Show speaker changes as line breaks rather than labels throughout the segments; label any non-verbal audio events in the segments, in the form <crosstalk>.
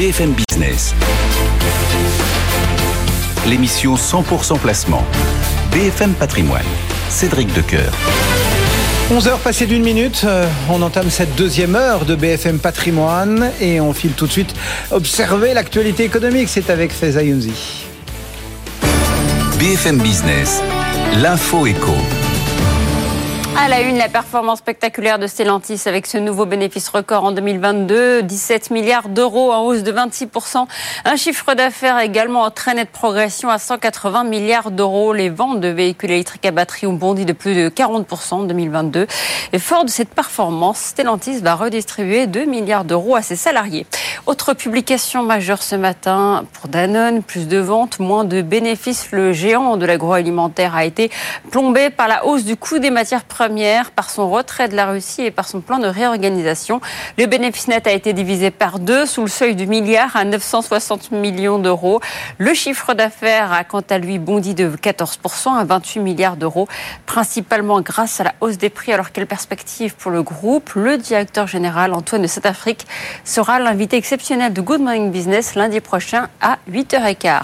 BFM Business. L'émission 100% placement. BFM Patrimoine. Cédric Decoeur.
11h passées d'une minute, euh, on entame cette deuxième heure de BFM Patrimoine et on file tout de suite observer l'actualité économique. C'est avec Feza Younzi.
BFM Business. L'info éco.
À la une, la performance spectaculaire de Stellantis avec ce nouveau bénéfice record en 2022, 17 milliards d'euros en hausse de 26%. Un chiffre d'affaires également en très nette progression à 180 milliards d'euros. Les ventes de véhicules électriques à batterie ont bondi de plus de 40% en 2022. Et fort de cette performance, Stellantis va redistribuer 2 milliards d'euros à ses salariés. Autre publication majeure ce matin pour Danone, plus de ventes, moins de bénéfices. Le géant de l'agroalimentaire a été plombé par la hausse du coût des matières premières par son retrait de la Russie et par son plan de réorganisation. Le bénéfice net a été divisé par deux sous le seuil du milliard à 960 millions d'euros. Le chiffre d'affaires a quant à lui bondi de 14% à 28 milliards d'euros, principalement grâce à la hausse des prix. Alors quelle perspective pour le groupe? Le directeur général Antoine de South-Afrique sera l'invité exceptionnel de Good Morning Business lundi prochain à 8h15.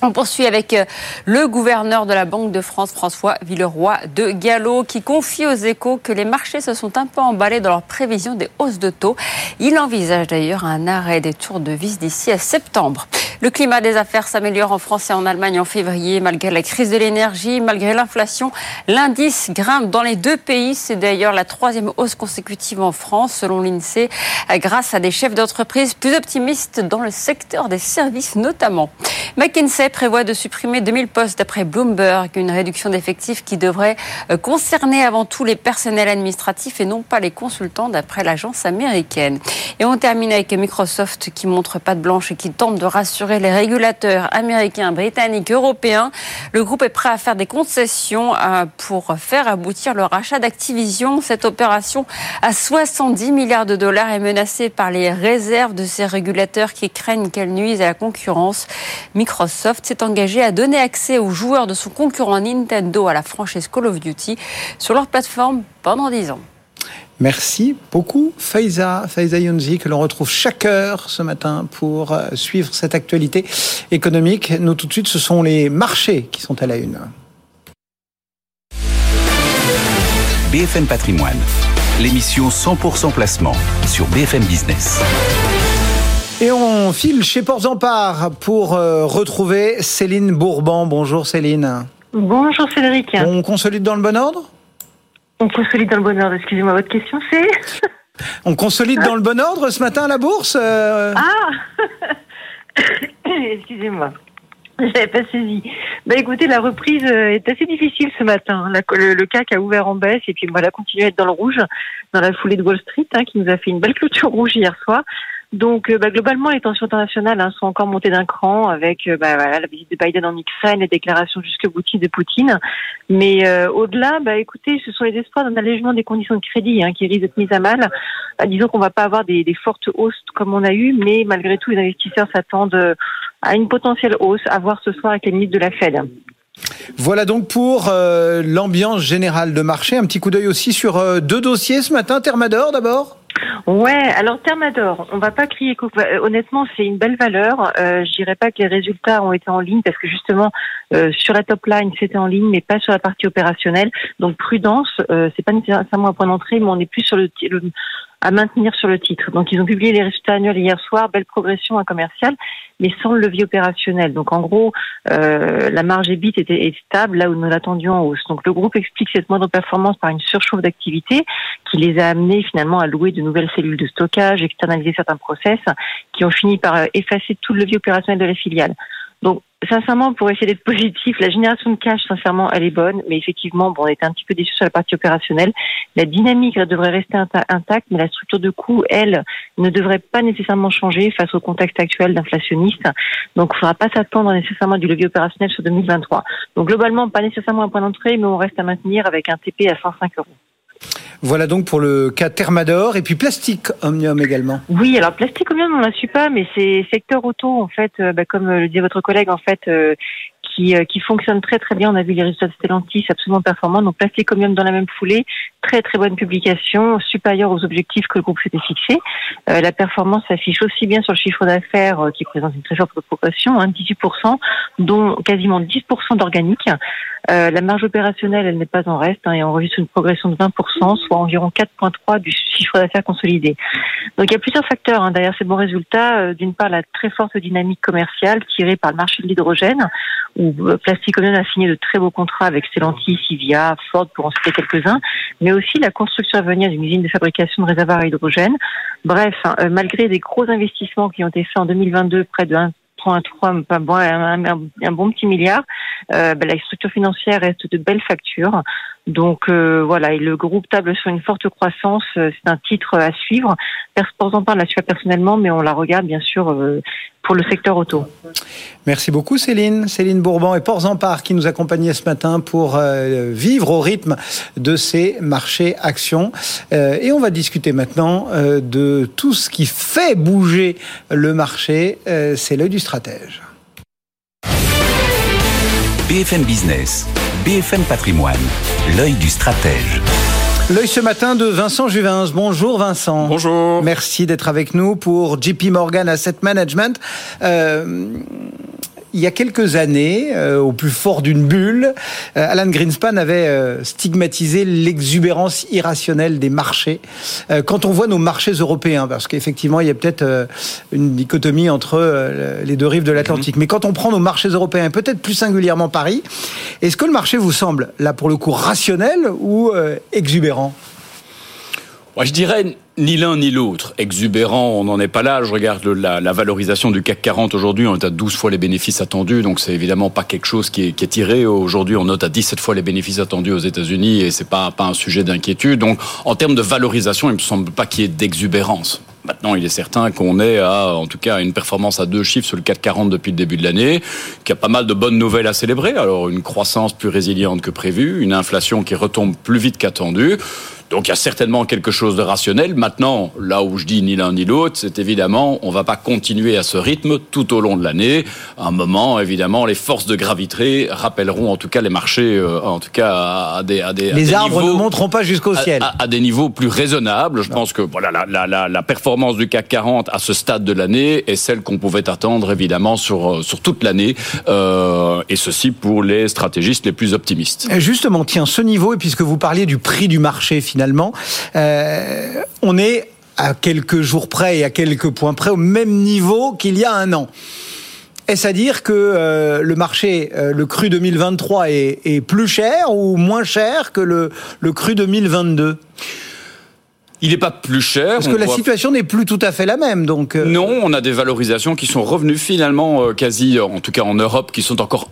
On poursuit avec euh, le gouverneur de la Banque de France, François Villeroy de Gallo, qui confie aux échos que les marchés se sont un peu emballés dans leurs prévisions des hausses de taux. Il envisage d'ailleurs un arrêt des tours de vis d'ici à septembre. Le climat des affaires s'améliore en France et en Allemagne en février, malgré la crise de l'énergie, malgré l'inflation. L'indice grimpe dans les deux pays. C'est d'ailleurs la troisième hausse consécutive en France, selon l'INSEE, grâce à des chefs d'entreprise plus optimistes dans le secteur des services notamment. McKinsey prévoit de supprimer 2000 postes d'après Bloomberg, une réduction d'effectifs qui devrait euh, concerner avant tout les personnels administratifs et non pas les consultants d'après l'agence américaine. Et on termine avec Microsoft qui montre pas de blanche et qui tente de rassurer les régulateurs américains, britanniques, européens. Le groupe est prêt à faire des concessions euh, pour faire aboutir le rachat d'Activision. Cette opération à 70 milliards de dollars est menacée par les réserves de ces régulateurs qui craignent qu'elle nuise à la concurrence. Microsoft s'est engagé à donner accès aux joueurs de son concurrent Nintendo à la franchise Call of Duty sur leur plateforme pendant 10 ans.
Merci beaucoup, Faiza, Faiza Younzi, que l'on retrouve chaque heure ce matin pour euh, suivre cette actualité économique. Nous, tout de suite, ce sont les marchés qui sont à la une.
BFM Patrimoine, l'émission 100% placement sur BFM Business.
Et on file chez Ports en Part pour euh, retrouver Céline Bourban. Bonjour Céline.
Bonjour Cédric.
On consolide dans le bon ordre?
On consolide dans le bon ordre. Excusez-moi, votre question c'est <laughs>
On consolide dans le bon ordre ce matin à la bourse euh
Ah <coughs> Excusez-moi. J'avais pas saisi. Bah écoutez, la reprise euh, est assez difficile ce matin. le, le, CAC a ouvert en baisse et puis voilà, continue à être dans le rouge dans la foulée de Wall Street, hein, qui nous a fait une belle clôture rouge hier soir. Donc, euh, bah, globalement, les tensions internationales hein, sont encore montées d'un cran avec euh, bah, voilà, la visite de Biden en Ukraine, les déclarations jusque boutiques de Poutine. Mais euh, au-delà, bah, écoutez, ce sont les espoirs d'un allègement des conditions de crédit hein, qui risquent d'être mises à mal. Bah, disons qu'on va pas avoir des, des, fortes hausses comme on a eu, mais malgré tout, les investisseurs s'attendent à une potentielle hausse à voir ce soir avec les ministres de la Fed.
Voilà donc pour l'ambiance générale de marché. Un petit coup d'œil aussi sur deux dossiers ce matin. Thermador d'abord
Ouais, alors Thermador, on va pas crier euh, Honnêtement, c'est une belle valeur. Euh, je dirais pas que les résultats ont été en ligne parce que justement euh, sur la top line c'était en ligne, mais pas sur la partie opérationnelle. Donc prudence, c'est pas nécessairement un point d'entrée, mais on est plus sur le, à maintenir sur le titre. Donc ils ont publié les résultats annuels hier soir, belle progression à commercial, mais sans le levier opérationnel. Donc en gros, la marge EBIT était stable là où nous l'attendions en hausse. Donc le groupe explique cette moindre performance par une surchauffe d'activité qui les a amenés finalement à louer de nouvelles cellules de stockage, externaliser certains process, qui ont fini par euh, effacer tout le levier opérationnel de la filiale. Donc sincèrement, pour essayer d'être <laughs> positif, la génération de cash, sincèrement, elle est bonne, mais effectivement, bon, on était un petit peu déçus sur la partie opérationnelle. La dynamique elle, devrait rester intacte, mais la structure de coût, elle, ne devrait pas nécessairement changer face au contexte actuel d'inflationniste. Donc, il ne faudra pas s'attendre nécessairement du levier opérationnel sur 2023. Donc, globalement, pas nécessairement un point d'entrée, mais on reste à maintenir avec un TP à 105 euros.
Voilà donc pour le cas Thermador et puis Plastique Omnium également.
Oui, alors Plastique Omnium on ne suit pas, mais c'est secteur auto en fait, euh, bah, comme le dit votre collègue en fait, euh, qui, euh, qui fonctionne très très bien. On a vu les résultats de Stellantis absolument performants. Donc Plasticomium dans la même foulée, très très bonne publication, supérieure aux objectifs que le groupe s'était fixé. Euh, la performance s'affiche aussi bien sur le chiffre d'affaires qui présente une très forte progression, hein, 18%, dont quasiment 10% d'organique. La marge opérationnelle, elle n'est pas en reste hein, et on enregistre une progression de 20%, soit environ 4,3 du chiffre d'affaires consolidé. Donc il y a plusieurs facteurs hein, derrière ces bons résultats. D'une part, la très forte dynamique commerciale tirée par le marché de l'hydrogène, où euh, Plasticonion a signé de très beaux contrats avec Stellantis, Ivia, Ford, pour en citer quelques-uns, mais aussi la construction à venir d'une usine de fabrication de réservoirs à hydrogène. Bref, hein, euh, malgré des gros investissements qui ont été faits en 2022, près de 1,3, un, un, un, bon petit milliard, euh, ben, la structure financière reste de belles factures. Donc euh, voilà, et le groupe table sur une forte croissance. Euh, c'est un titre à suivre. Personne parle la suivre personnellement, mais on la regarde bien sûr euh, pour le secteur auto.
Merci beaucoup Céline. Céline Bourban et Port Zampar qui nous accompagnaient ce matin pour vivre au rythme de ces marchés actions. et on va discuter maintenant de tout ce qui fait bouger le marché. C'est l'œil du stratège.
BFM Business, BFM Patrimoine, l'œil du stratège.
L'œil ce matin de Vincent Juvins. Bonjour Vincent.
Bonjour.
Merci d'être avec nous pour JP Morgan Asset Management. Euh, il y a quelques années, euh, au plus fort d'une bulle, euh, Alan Greenspan avait euh, stigmatisé l'exubérance irrationnelle des marchés. quand on voit nos marchés européens, parce qu'effectivement, il y a peut-être une dichotomie entre les deux rives de l'Atlantique, mhm. mais quand on prend nos marchés européens, peut-être plus singulièrement Paris, est-ce que le marché vous semble, là pour le coup, rationnel ou exubérant?
Moi, je dirais ni l'un ni l'autre. Exubérant, on n'en est pas là. Je regarde la, valorisation du CAC 40 aujourd'hui, on est à 12 fois les bénéfices attendus, donc c'est évidemment pas quelque chose qui est, qui tiré. Aujourd'hui, on note à 17 fois les bénéfices attendus aux États-Unis et c'est pas pas un sujet d'inquiétude. Donc, en termes de valorisation, il me semble pas qu'il y ait d'exubérance. Maintenant, il est certain qu'on est à, en tout cas, une performance à deux chiffres sur le CAC 40 depuis le début de l'année, qu'il y a pas mal de bonnes nouvelles à célébrer. Alors, une croissance plus résiliente que prévu, une inflation qui retombe plus vite qu'attendu. Donc il y a certainement quelque chose de rationnel. Maintenant, là où je dis ni l'un ni l'autre, c'est évidemment, on va pas continuer à ce rythme tout au long de l'année. À un moment, évidemment, les forces de gravité rappelleront en tout cas les marchés, euh, en tout cas à des, à des
les arbres ne monteront pas jusqu'au ciel.
À, des niveaux plus raisonnables. Je pense que voilà la, la, la, la, performance du CAC 40 à ce stade de l'année est celle qu'on pouvait attendre évidemment sur euh, sur toute l'année, euh, et ceci pour les stratégistes les plus optimistes.
Justement, tiens, ce niveau et puisque vous parliez du prix du marché finalement finalement. Euh, on est à quelques jours près et à quelques points près au même niveau qu'il y a un an. Est-ce à dire que euh, le marché, euh, le cru 2023 est, est, plus cher ou moins cher que le, le cru 2022
il n'est pas plus cher.
Parce que la situation n'est plus tout à fait la même, donc.
Non, on a des valorisations qui sont revenues finalement quasi, en tout cas en Europe, qui sont encore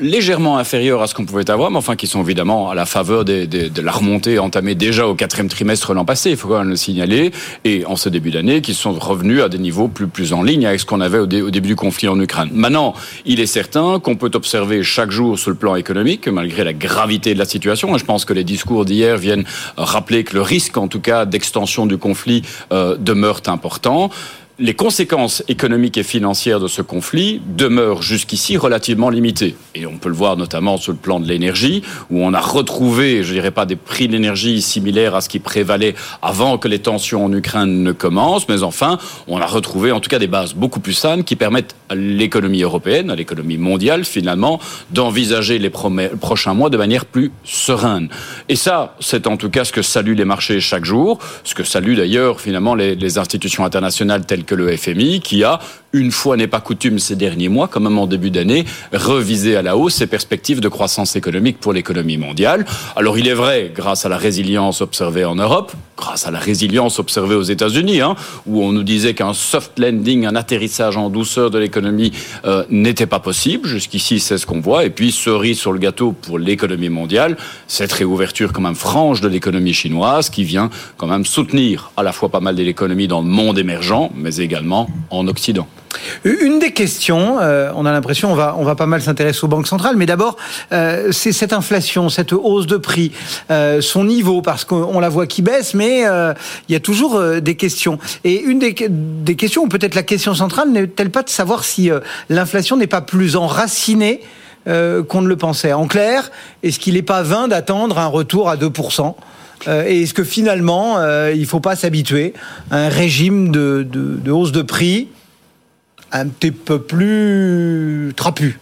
légèrement inférieurs à ce qu'on pouvait avoir, mais enfin qui sont évidemment à la faveur des, des, de la remontée entamée déjà au quatrième trimestre l'an passé, il faut quand même le signaler, et en ce début d'année, qui sont revenus à des niveaux plus, en ligne avec ce qu'on avait au, début du conflit en Ukraine. Maintenant, il est certain qu'on peut observer chaque jour sur le plan économique, malgré la gravité de la situation, et je pense que les discours d'hier viennent rappeler que le risque, en tout cas, d'extension du conflit euh, demeure important les conséquences économiques et financières de ce conflit demeurent jusqu'ici relativement limitées. Et on peut le voir notamment sur le plan de l'énergie, où on a retrouvé, je dirais pas des prix de l'énergie similaires à ce qui prévalait avant que les tensions en Ukraine ne commencent, mais enfin, on a retrouvé en tout cas des bases beaucoup plus saines qui permettent à l'économie européenne, à l'économie mondiale finalement, d'envisager les prochains mois de manière plus sereine. Et ça, c'est en tout cas ce que saluent les marchés chaque jour, ce que saluent d'ailleurs finalement les, les institutions internationales telles que le FMI, qui a une fois n'est pas coutume ces derniers mois, quand même en début d'année, reviser à la hausse ses perspectives de croissance économique pour l'économie mondiale. Alors il est vrai, grâce à la résilience observée en Europe, grâce à la résilience observée aux États-Unis, hein, où on nous disait qu'un soft landing, un atterrissage en douceur de l'économie euh, n'était pas possible. Jusqu'ici, c'est ce qu'on voit. Et puis, cerise sur le gâteau pour l'économie mondiale, cette réouverture quand même franche de l'économie chinoise qui vient quand même soutenir à la fois pas mal de l'économie dans le monde émergent, mais également en Occident.
Une des questions, euh, on a l'impression, on va, on va pas mal s'intéresser aux banques centrales, mais d'abord, euh, c'est cette inflation, cette hausse de prix, euh, son niveau, parce qu'on la voit qui baisse, mais il y a toujours des questions. Et une des, des questions, ou peut-être la question centrale, n'est-elle pas de savoir si l'inflation n'est pas plus enracinée qu'on ne le pensait? En clair, est-ce qu'il n'est pas vain d'attendre un retour à 2% euh, et est-ce que finalement, il ne faut pas s'habituer à un régime de, de hausse de prix un petit peu plus trapu?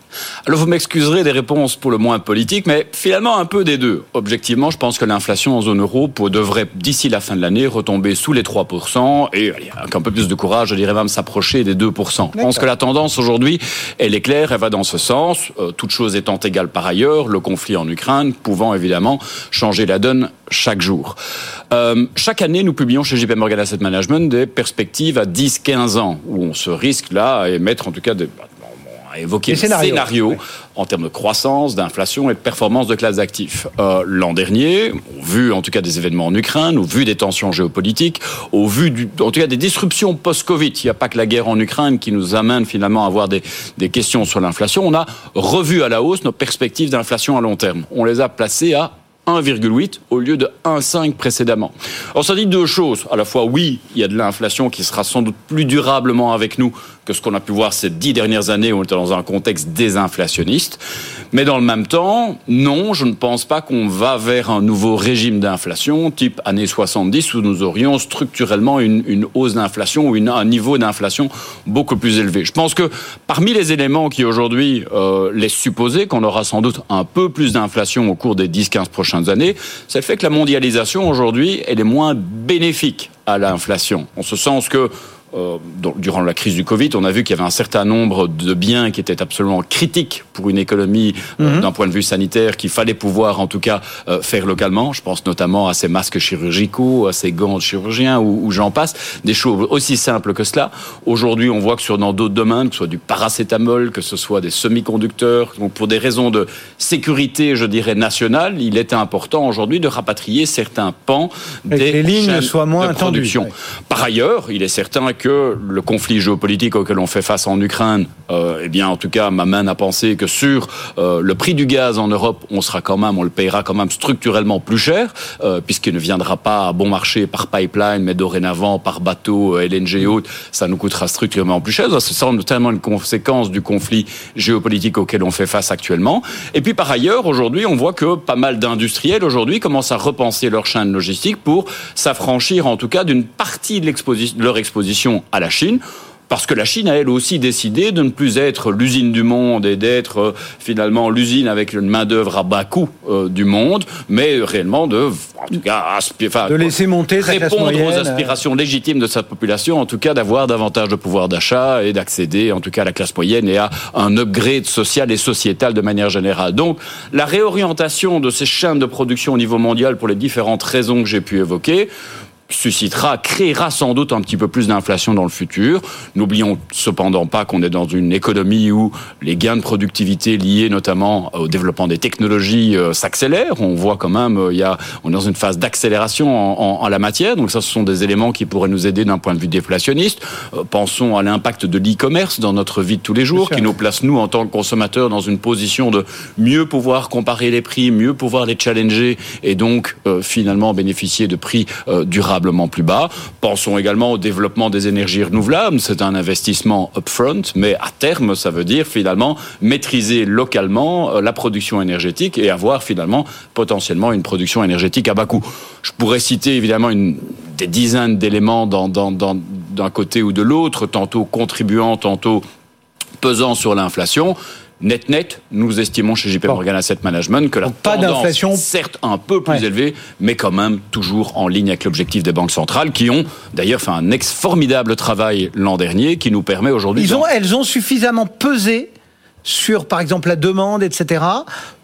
Alors vous m'excuserez des réponses pour le moins politiques, mais finalement un peu des deux. Objectivement, je pense que l'inflation en zone euro devrait d'ici la fin de l'année retomber sous les 3% et avec un peu plus de courage, je dirais même s'approcher des 2%. Je pense que la tendance aujourd'hui, elle est claire, elle va dans ce sens, euh, toute chose étant égale par ailleurs, le conflit en Ukraine pouvant évidemment changer la donne chaque jour. Euh, chaque année, nous publions chez JP Morgan Asset Management des perspectives à 10-15 ans, où on se risque là à émettre en tout cas des, a évoqué des scénarios, en termes de croissance, d'inflation et de performance de classes d'actifs. Euh, L'an dernier, au vu en tout cas des événements en Ukraine, au vu des tensions géopolitiques, au vu du, en tout cas des disruptions post-Covid, il n'y a pas que la guerre en Ukraine qui nous amène finalement à avoir des, des questions sur l'inflation, on a revu à la hausse nos perspectives d'inflation à long terme. On les a placées à 1,8 au lieu de 1,5 précédemment. Alors ça dit deux choses. À la fois, oui, il y a de l'inflation qui sera sans doute plus durablement avec nous que ce qu'on a pu voir ces dix dernières années on était dans un contexte désinflationniste. Mais dans le même temps, non, je ne pense pas qu'on va vers un nouveau régime d'inflation type années 70 où nous aurions structurellement une, hausse d'inflation ou un niveau d'inflation beaucoup plus élevé. Je pense que parmi les éléments qui aujourd'hui euh, laissent supposer qu'on aura sans doute un peu plus d'inflation au cours des 10-15 prochaines années, c'est le fait que la mondialisation aujourd'hui, elle est moins bénéfique à l'inflation. En ce sens que euh, durant la crise du Covid, on a vu qu'il y avait un certain nombre de biens qui étaient absolument critiques pour une économie euh, mhm. d'un point de vue sanitaire qu'il fallait pouvoir en tout cas euh, faire localement. Je pense notamment à ces masques chirurgicaux, à ces gants de chirurgiens ou, j'en passe, des choses aussi simples que cela. Aujourd'hui, on voit que sur dans d'autres domaines, que ce soit du paracétamol, que ce soit des semi-conducteurs, donc pour des raisons de sécurité, je dirais nationale, il est important aujourd'hui de rapatrier certains pans des
les lignes soient moins de production.
Par ailleurs, il est certain que le conflit géopolitique auquel on fait face en Ukraine, euh, eh bien, en tout cas, m'amène à penser que sur euh, le prix du gaz en Europe, on sera quand même, on le payera quand même structurellement plus cher, euh, puisqu'il ne viendra pas à bon marché par pipeline, mais dorénavant par bateau LNG et autres, ça nous coûtera structurellement plus cher. C'est notamment une conséquence du conflit géopolitique auquel on fait face actuellement. Et puis par ailleurs, aujourd'hui, on voit que pas mal d'industriels aujourd'hui commencent à repenser leur chaîne logistique pour s'affranchir, en tout cas, d'une partie de leur exposition à la Chine parce que la Chine a elle aussi décidé de ne plus être l'usine du monde et d'être euh, finalement l'usine avec une main d'œuvre à bas coût euh, du monde, mais réellement de, en tout cas,
de laisser monter
répondre aux aspirations légitimes de sa population, en tout cas d'avoir davantage de pouvoir d'achat et d'accéder, en tout cas, à la classe moyenne et à un upgrade social et sociétal de manière générale. Donc, la réorientation de ces chaînes de production au niveau mondial pour les différentes raisons que j'ai pu évoquer suscitera, créera sans doute un petit peu plus d'inflation dans le futur. N'oublions cependant pas qu'on est dans une économie où les gains de productivité liés notamment au développement des technologies euh, s'accélèrent. On voit quand même, euh, il y a, on est dans une phase d'accélération en, en, la matière. Donc ça, ce sont des éléments qui pourraient nous aider d'un point de vue déflationniste. Euh, pensons à l'impact de l'e-commerce dans notre vie de tous les jours, qui nous place nous en tant que consommateurs dans une position de mieux pouvoir comparer les prix, mieux pouvoir les challenger et donc finalement bénéficier de prix durables plus bas. Pensons également au développement des énergies renouvelables. C'est un investissement upfront, mais à terme, ça veut dire finalement maîtriser localement euh, la production énergétique et avoir finalement potentiellement une production énergétique à bas coût. Je pourrais citer évidemment des dizaines d'éléments d'un côté ou de l'autre, tantôt contribuant, tantôt pesant sur l'inflation. Net net, nous estimons chez JP Morgan Asset Management que la pas tendance, certes un peu plus élevée, mais quand même toujours en ligne avec l'objectif des banques centrales, qui ont d'ailleurs fait un ex formidable travail l'an dernier, qui nous permet aujourd'hui.
Ils ont, elles ont suffisamment pesé sur, par exemple, la demande, etc.,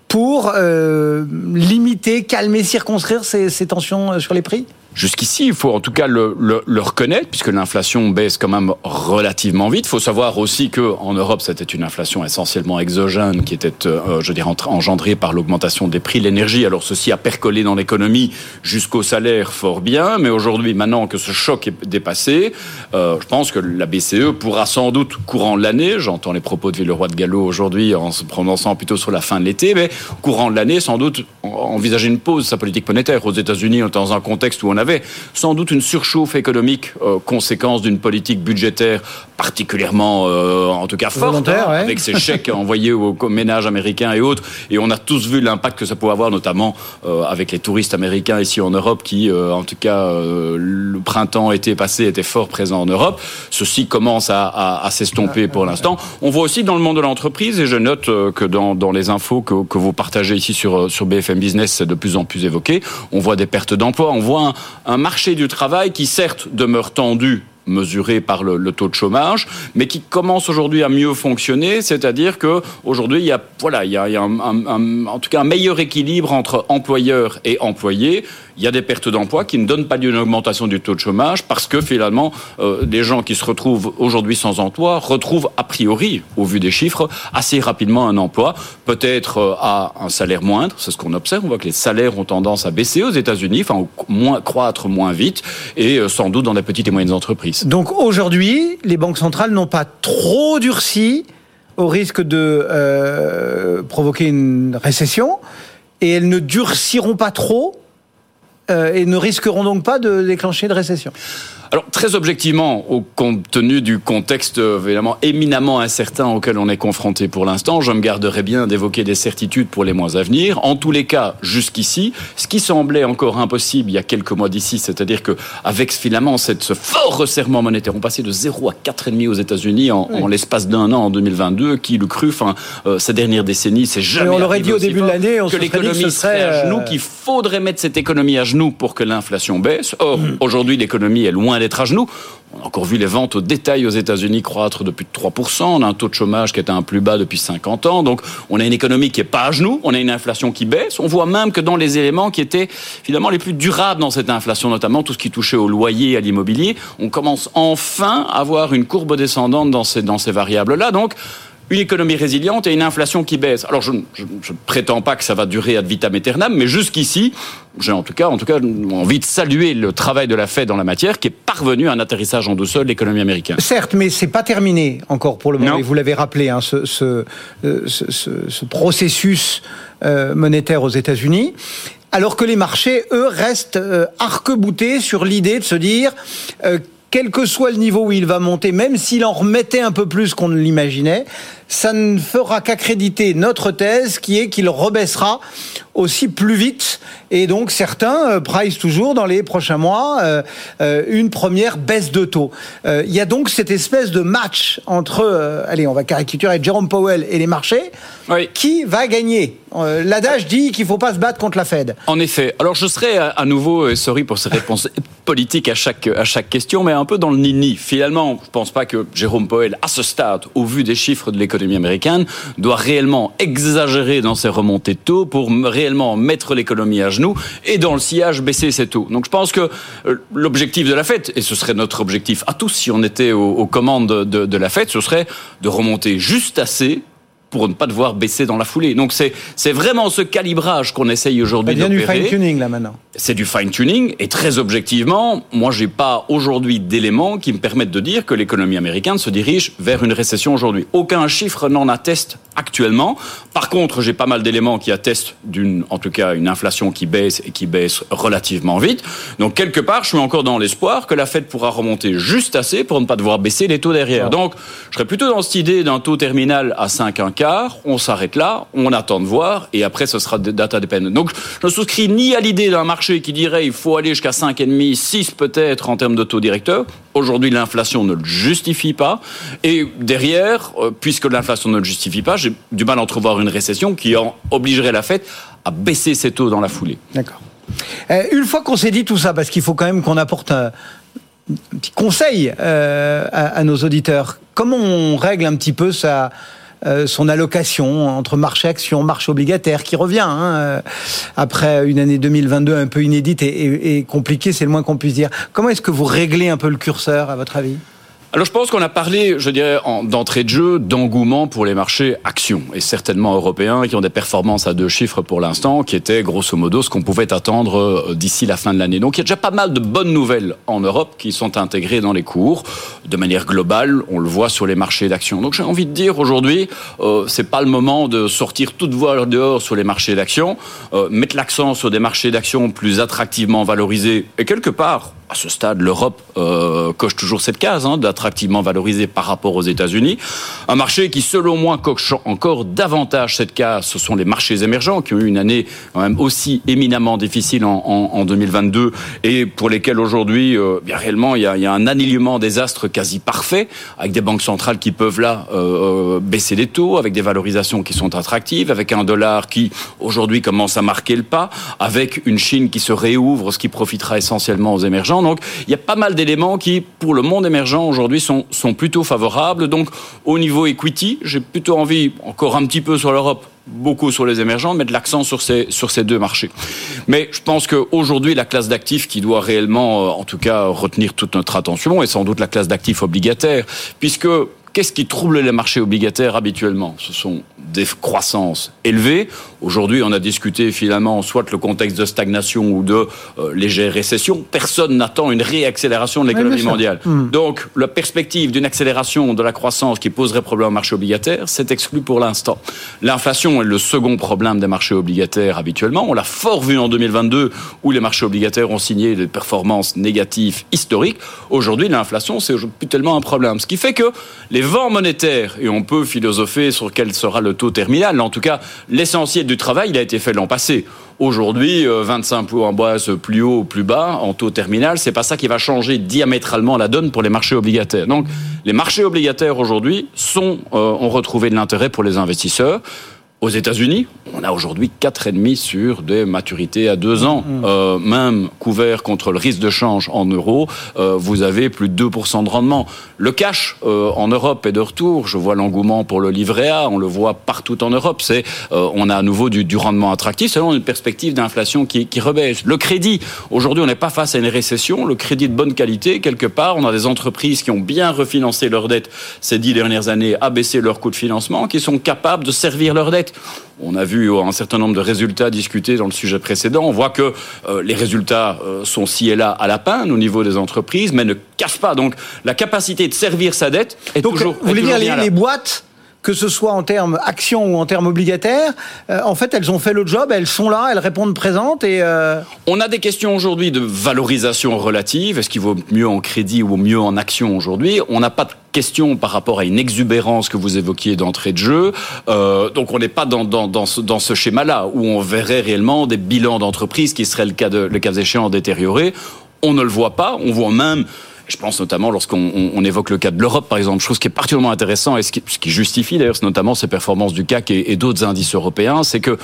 pour euh, limiter, calmer, circonscrire ces tensions euh, sur les prix?
Jusqu'ici, il faut en tout cas le, reconnaître, puisque l'inflation baisse quand même relativement vite. Il faut savoir aussi que en Europe, c'était une inflation essentiellement exogène, qui était, euh, je dirais, engendrée par l'augmentation des prix de l'énergie. Alors ceci a percolé dans l'économie jusqu'au salaire fort bien, mais aujourd'hui, maintenant que ce choc est dépassé, euh, je pense que la BCE pourra sans doute courant de l'année, j'entends les propos de Villeroy de Gallo aujourd'hui en se prononçant plutôt sur la fin de l'été, mais courant de l'année, sans doute envisager une pause de sa politique monétaire. Aux États-Unis, dans un contexte où on a avait sans doute une surchauffe économique, euh, conséquence d'une politique budgétaire particulièrement, euh, en tout cas forte, hein, avec ces chèques <laughs> envoyés aux, ménages américains et autres. Et on a tous vu l'impact que ça pouvait avoir, notamment euh, avec les touristes américains ici en Europe, qui, en tout cas, le printemps, été passé, étaient fort présents en Europe. Ceci commence à, à, à s'estomper pour l'instant. On voit aussi dans le monde de l'entreprise, et je note que dans, dans les infos que, que, vous partagez ici sur, sur BFM Business, c'est de plus en plus évoqué. On voit des pertes d'emplois, on voit un, un marché du travail qui, certes, demeure tendu mesuré par le, taux de chômage, mais qui commence aujourd'hui à mieux fonctionner, c'est-à-dire que aujourd'hui il y a voilà il y a, en tout cas un meilleur équilibre entre employeurs et employés il y a des pertes d'emplois qui ne donnent pas lieu une augmentation du taux de chômage parce que finalement, euh, des gens qui se retrouvent aujourd'hui sans emploi retrouvent a priori, au vu des chiffres, assez rapidement un emploi, peut-être euh, à un salaire moindre, c'est ce qu'on observe, on voit que les salaires ont tendance à baisser aux États-Unis, enfin moins, croître moins vite, et euh, sans doute dans les petites et moyennes entreprises.
Donc aujourd'hui, les banques centrales n'ont pas trop durci au risque de euh, provoquer une récession, et elles ne durciront pas trop et ne risqueront donc pas de déclencher de récession.
Alors très objectivement, au compte tenu du contexte évidemment éminemment incertain auquel on est confronté pour l'instant, je me garderai bien d'évoquer des certitudes pour les mois à venir. En tous les cas, jusqu'ici, ce qui semblait encore impossible il y a quelques mois d'ici, c'est-à-dire que avec finalement cette, ce fort resserrement monétaire, on passait de 0 à 4,5 aux États-Unis en, oui. en l'espace d'un an en 2022, qui le cru, enfin euh, ces dernières décennies, c'est jamais.
Et on l'aurait dit au début de l'année,
que l'économie serait à genoux, euh... qu'il faudrait mettre cette économie à genoux pour que l'inflation baisse. Or, mmh. aujourd'hui, l'économie est loin d'être à genoux. On a encore vu les ventes au détail aux États-Unis croître de plus de 3%. On a un taux de chômage qui est un plus bas depuis 50 ans. Donc, on a une économie qui est pas à genoux. On a une inflation qui baisse. On voit même que dans les éléments qui étaient finalement les plus durables dans cette inflation, notamment tout ce qui touchait au loyer et à l'immobilier, on commence enfin à avoir une courbe descendante dans ces, dans ces variables-là. Donc, une économie résiliente et une inflation qui baisse. Alors je ne prétends pas que ça va durer ad vitam aeternam, mais jusqu'ici, j'ai en tout cas, en tout cas, envie de saluer le travail de la Fed dans la matière, qui est parvenu à un atterrissage en douceur de l'économie américaine.
Certes, mais c'est pas terminé encore pour le moment. Non. Et vous l'avez rappelé, hein, ce, ce, ce, ce, processus euh, monétaire aux États-Unis. Alors que les marchés, eux, restent euh, arc-boutés sur l'idée de se dire euh, quel que soit le niveau où il va monter, même s'il en remettait un peu plus qu'on ne l'imaginait, ça ne fera qu'accréditer notre thèse qui est qu'il rebaissera aussi plus vite. Et donc certains euh, toujours dans les prochains mois euh, euh, une première baisse de taux. Euh, il y a donc cette espèce de match entre, allez, on va caricaturer Jérôme Powell et les marchés. Oui. Qui va gagner? L'adage dit qu'il ne faut pas se battre contre la Fed.
En effet. Alors je serai à nouveau, sorry pour ces réponses <laughs> politiques à chaque, à chaque question, mais un peu dans le nini. Finalement, je ne pense pas que Jérôme Powell, à ce stade, au vu des chiffres de l'économie américaine, doit réellement exagérer dans ses remontées de taux pour réellement mettre l'économie à genoux et dans le sillage baisser ses taux. Donc je pense que euh, l'objectif de la Fed, et ce serait notre objectif à tous si on était aux, commandes de, de la Fed, ce serait de remonter juste assez pour ne pas devoir baisser dans la foulée. Donc c'est c'est vraiment ce calibrage qu'on essaye aujourd'hui d'opérer.
C'est du fine tuning là maintenant.
C'est du fine tuning et très objectivement, moi j'ai pas aujourd'hui d'éléments qui me permettent de dire que l'économie américaine se dirige vers une récession aujourd'hui. Aucun chiffre n'en atteste actuellement. Par contre, j'ai pas mal d'éléments qui attestent d'une en tout cas une inflation qui baisse et qui baisse relativement vite. Donc quelque part, je suis encore dans l'espoir que la Fed pourra remonter juste assez pour ne pas devoir baisser les taux derrière. Donc, je serais plutôt dans cette idée d'un taux terminal à 5 1 quart, on s'arrête là, on attend de voir, et après ce sera data dependent. Donc je ne souscris ni à l'idée d'un marché qui dirait il faut aller jusqu'à 5,5, 6 peut-être en termes de taux directeur. Aujourd'hui, l'inflation ne le justifie pas. Et derrière, euh, puisque l'inflation ne le justifie pas, j'ai du mal à entrevoir une récession qui obligerait la Fed à baisser ses taux dans la foulée.
D'accord. Euh, une fois qu'on s'est dit tout ça, parce qu'il faut quand même qu'on apporte un, petit conseil euh, à, à, nos auditeurs, comment on règle un petit peu ça euh, son allocation entre marché action, marché obligataire qui revient hein, euh, après une année 2022 un peu inédite et, compliquée, c'est le moins qu'on puisse dire. Comment est-ce que vous réglez un peu le curseur à votre avis?
Alors je pense qu'on a parlé, je dirais, d'entrée de jeu, d'engouement pour les marchés actions, et certainement européens, qui ont des performances à deux chiffres pour l'instant, qui étaient grosso modo ce qu'on pouvait attendre euh, d'ici la fin de l'année. Donc il y a déjà pas mal de bonnes nouvelles en Europe qui sont intégrées dans les cours. De manière globale, on le voit sur les marchés d'actions. Donc j'ai envie de dire aujourd'hui, euh, c'est pas le moment de sortir toute voie dehors sur les marchés d'actions, euh, mettre l'accent sur des marchés d'actions plus attractivement valorisés, et quelque part, à ce stade, l'Europe euh, coche toujours cette case hein, d'attractivement valorisé par rapport aux États-Unis. Un marché qui, selon moi, coche encore davantage cette case, ce sont les marchés émergents qui ont eu une année quand même aussi éminemment difficile en, en, en 2022 et pour lesquels aujourd'hui, euh, bien réellement, il y, a, il y, a, un alignement des astres quasi parfait avec des banques centrales qui peuvent là euh, euh, baisser les taux, avec des valorisations qui sont attractives, avec un dollar qui aujourd'hui commence à marquer le pas, avec une Chine qui se réouvre, ce qui profitera essentiellement aux émergents donc, il y a pas mal d'éléments qui, pour le monde émergent aujourd'hui, sont, plutôt favorables. Donc, au niveau equity, j'ai plutôt envie, encore un petit peu sur l'Europe, beaucoup sur les émergents, mettre l'accent sur ces, sur ces deux marchés. Mais je pense qu'aujourd'hui, la classe d'actifs qui doit réellement, euh, en tout cas, retenir toute notre attention est sans doute la classe d'actifs obligataires, puisque Qu'est-ce qui trouble les marchés obligataires habituellement? Ce sont des croissances élevées. Aujourd'hui, on a discuté finalement soit le contexte de stagnation ou de euh, légère récession. Personne n'attend une réaccélération de l'économie mondiale. Mmh. Donc, la perspective d'une accélération de la croissance qui poserait problème au marché obligataire, c'est exclu pour l'instant. L'inflation est le second problème des marchés obligataires habituellement. On l'a fort vu en 2022 où les marchés obligataires ont signé des performances négatives historiques. Aujourd'hui, l'inflation, c'est plus tellement un problème. Ce qui fait que les vents monétaires, et on peut philosopher sur quel sera le taux terminal, en tout cas, l'essentiel du travail, il a été fait l'an passé. Aujourd'hui, 25 points en base plus haut ou plus bas en taux terminal, c'est pas ça qui va changer diamétralement la donne pour les marchés obligataires. Donc, les marchés obligataires aujourd'hui sont, euh, ont retrouvé de l'intérêt pour les investisseurs. Aux États-Unis, on a aujourd'hui 4,5 sur des maturités à deux ans. Mmh. Euh, même couvert contre le risque de change en euros, euh, vous avez plus de 2% de rendement. Le cash euh, en Europe est de retour. Je vois l'engouement pour le livret A, on le voit partout en Europe. C'est, euh, on a à nouveau du, du, rendement attractif selon une perspective d'inflation qui, qui rebaisse. Le crédit, aujourd'hui, on n'est pas face à une récession. Le crédit de bonne qualité, quelque part, on a des entreprises qui ont bien refinancé leurs dettes ces dix dernières années, abaissé leur coût de financement, qui sont capables de servir leurs dettes. On a vu un certain nombre de résultats discutés dans le sujet précédent. On voit que euh, les résultats euh, sont ci et là à la peine au niveau des entreprises, mais ne cachent pas. Donc la capacité de servir sa dette est
Donc,
toujours.
Vous voulez dire les, les boîtes que ce soit en termes actions ou en termes obligataires, euh, en fait, elles ont fait le job, elles sont là, elles répondent présentes et... Euh...
On a des questions aujourd'hui de valorisation relative. Est-ce qu'il vaut mieux en crédit ou mieux en action aujourd'hui? On n'a pas de question par rapport à une exubérance que vous évoquiez d'entrée de jeu. Euh, donc on n'est pas dans, dans, dans ce, dans ce schéma-là où on verrait réellement des bilans d'entreprise qui seraient le cas, de, le cas échéant détériorés. On ne le voit pas. On voit même je pense notamment lorsqu'on on, on évoque le cas de l'Europe, par exemple, chose qui est particulièrement intéressant et ce qui, ce qui justifie d'ailleurs, notamment ces performances du CAC et, et d'autres indices européens, c'est que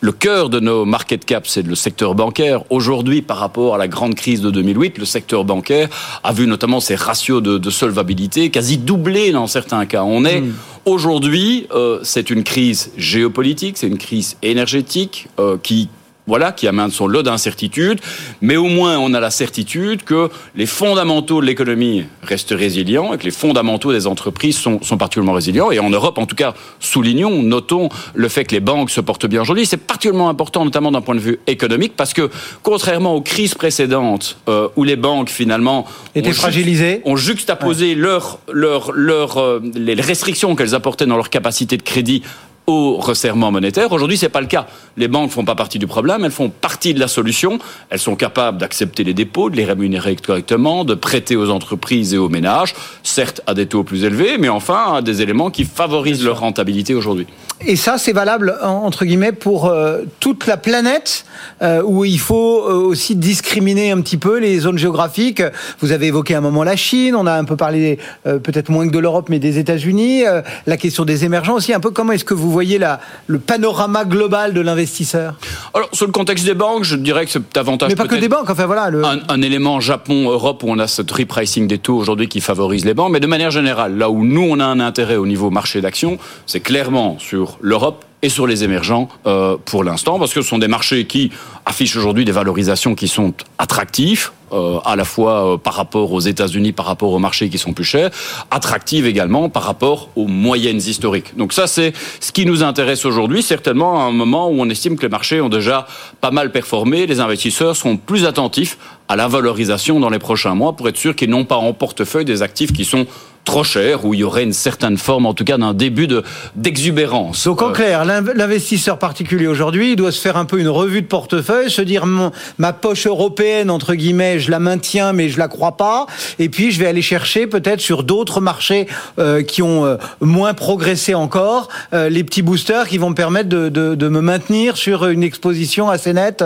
le cœur de nos market caps, c'est le secteur bancaire. Aujourd'hui, par rapport à la grande crise de 2008, le secteur bancaire a vu notamment ses ratios de, de solvabilité quasi doubler dans certains cas. On est mmh. aujourd'hui, euh, c'est une crise géopolitique, c'est une crise énergétique euh, qui voilà, qui amène son lot d'incertitudes, mais au moins on a la certitude que les fondamentaux de l'économie restent résilients et que les fondamentaux des entreprises sont, sont, particulièrement résilients. Et en Europe, en tout cas, soulignons, notons le fait que les banques se portent bien aujourd'hui. C'est particulièrement important, notamment d'un point de vue économique, parce que contrairement aux crises précédentes euh, où les banques finalement
étaient fragilisées,
ont juxtaposé ouais. leur, leur, leur, euh, les restrictions qu'elles apportaient dans leur capacité de crédit au resserrement monétaire. Aujourd'hui, c'est pas le cas. Les banques font pas partie du problème, elles font partie de la solution. Elles sont capables d'accepter les dépôts, de les rémunérer correctement, de prêter aux entreprises et aux ménages, certes à des taux plus élevés, mais enfin à des éléments qui favorisent leur rentabilité aujourd'hui.
Et ça, c'est valable entre guillemets pour euh, toute la planète, euh, où il faut euh, aussi discriminer un petit peu les zones géographiques. Vous avez évoqué un moment la Chine, on a un peu parlé peut-être moins que de l'Europe, mais des États-Unis. La question des émergents aussi. Un peu comment est-ce que vous voyez la, le panorama global de l'investisseur?
Alors, sur le contexte des banques, je dirais que c'est davantage.
Mais pas que des banques, enfin voilà. Le...
Un, un, élément Japon-Europe où on a ce repricing des taux aujourd'hui qui favorise les banques, mais de manière générale, là où nous on a un intérêt au niveau marché d'action, c'est clairement sur l'Europe et sur les émergents euh, pour l'instant, parce que ce sont des marchés qui affichent aujourd'hui des valorisations qui sont attractifs, à la fois par rapport aux États-Unis, par rapport aux marchés qui sont plus chers, attractive également par rapport aux moyennes historiques. Donc ça, c'est ce qui nous intéresse aujourd'hui, certainement à un moment où on estime que les marchés ont déjà pas mal performé. Les investisseurs seront plus attentifs à la valorisation dans les prochains mois pour être sûr qu'ils n'ont pas en portefeuille des actifs qui sont trop cher, où il y aurait une certaine forme, en tout cas, d'un début de d'exubérance.
Donc en euh, clair, l'investisseur particulier aujourd'hui, il doit se faire un peu une revue de portefeuille, se dire ma poche européenne entre guillemets, je la maintiens, mais je la crois pas, et puis je vais aller chercher peut-être sur d'autres marchés euh, qui ont euh, moins progressé encore, les petits boosters qui vont me permettre de, de, de, me maintenir sur une exposition assez nette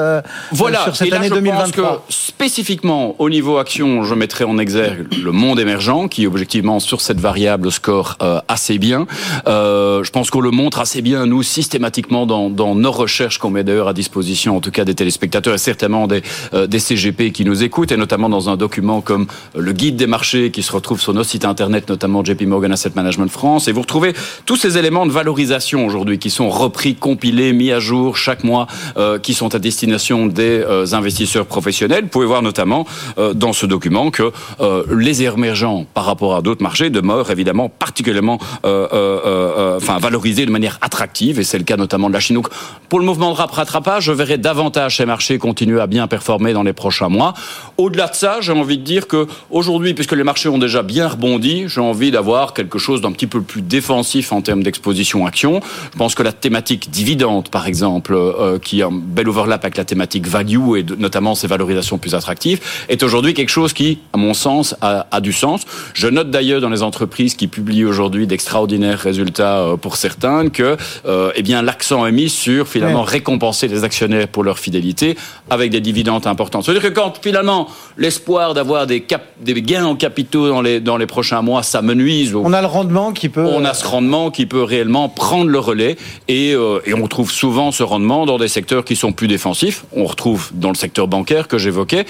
voilà.
sur cette année
je
2023.
Pense que spécifiquement au niveau action, je mettrai en exergue le monde émergent, qui objectivement sur cette variable score euh, assez bien. Euh, je pense qu'on le montre assez bien, nous, systématiquement, dans, nos recherches qu'on met d'ailleurs à disposition, en tout cas des téléspectateurs et certainement des, euh, des CGP qui nous écoutent, et notamment dans un document comme le guide des marchés qui se retrouve sur nos sites internet, notamment JP Morgan Asset Management France. Et vous retrouvez tous ces éléments de valorisation aujourd'hui qui sont repris, compilés, mis à jour chaque mois, qui sont à destination des investisseurs professionnels. Vous pouvez voir notamment dans ce document que les émergents par rapport à d'autres marchés demeure évidemment particulièrement euh, euh, euh, enfin valorisé de manière attractive et c'est le cas notamment de la Chine. Donc pour le mouvement de rattrapage, je verrai davantage ces marchés continuer à bien performer dans les prochains mois. Au-delà de ça, j'ai envie de dire que aujourd'hui, puisque les marchés ont déjà bien rebondi, j'ai envie d'avoir quelque chose d'un petit peu plus défensif en termes d'exposition action. Je pense que la thématique dividende, par exemple, qui a un bel overlap avec la thématique value et notamment ses valorisations plus attractives, est aujourd'hui quelque chose qui, à mon sens, a, a du sens. Je note d'ailleurs dans les entreprises qui publient aujourd'hui d'extraordinaires résultats euh, pour certains que euh, eh bien l'accent est mis sur finalement récompenser les actionnaires pour leur fidélité avec des dividendes importants. C'est-à-dire que quand finalement l'espoir d'avoir des, des gains en capitaux dans les, dans les prochains mois s'amenuise,
on a le rendement qui peut
on a ce rendement qui peut réellement prendre le relais et, euh, et on trouve souvent ce rendement dans des secteurs qui sont plus défensifs. On retrouve dans le secteur bancaire que j'évoquais,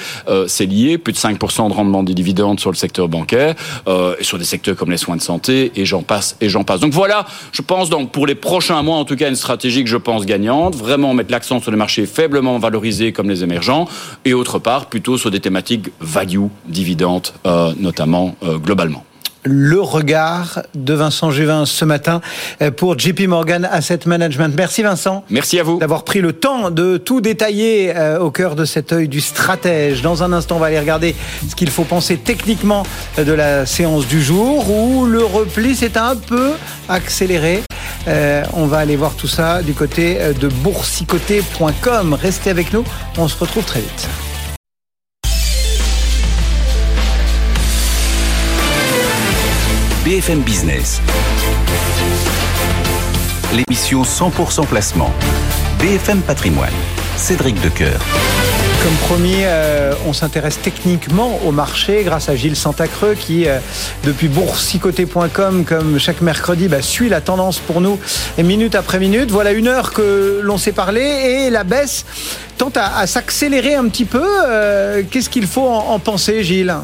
c'est lié plus de 5% de rendement des dividendes sur le secteur bancaire et sur des secteurs comme les soins de santé et j'en passe et j'en passe. Donc voilà, je pense donc pour les prochains mois en tout cas une stratégie que je pense gagnante, vraiment mettre l'accent sur les marchés faiblement valorisés comme les émergents et autre part plutôt sur des thématiques value, dividendes euh, notamment euh, globalement
le regard de Vincent Juvin ce matin euh, pour JP Morgan Asset Management. Merci Vincent.
Merci à vous.
D'avoir pris le temps de tout détailler euh, au cœur de cet œil du stratège. Dans un instant, on va aller regarder ce qu'il faut penser techniquement de la séance du jour où le repli s'est un peu accéléré. Euh, on va aller voir tout ça du côté de boursicoté.com. Restez avec nous, on se retrouve très vite.
BFM Business. L'émission 100% placement. BFM Patrimoine. Cédric Decoeur.
Comme promis, euh, on s'intéresse techniquement au marché grâce à Gilles Santacreux qui, euh, depuis boursicoté.com, comme chaque mercredi, bah, suit la tendance pour nous minute après minute. Voilà une heure que l'on s'est parlé et la baisse tente à, s'accélérer un petit peu. Euh, qu'est-ce qu'il faut en penser, Gilles?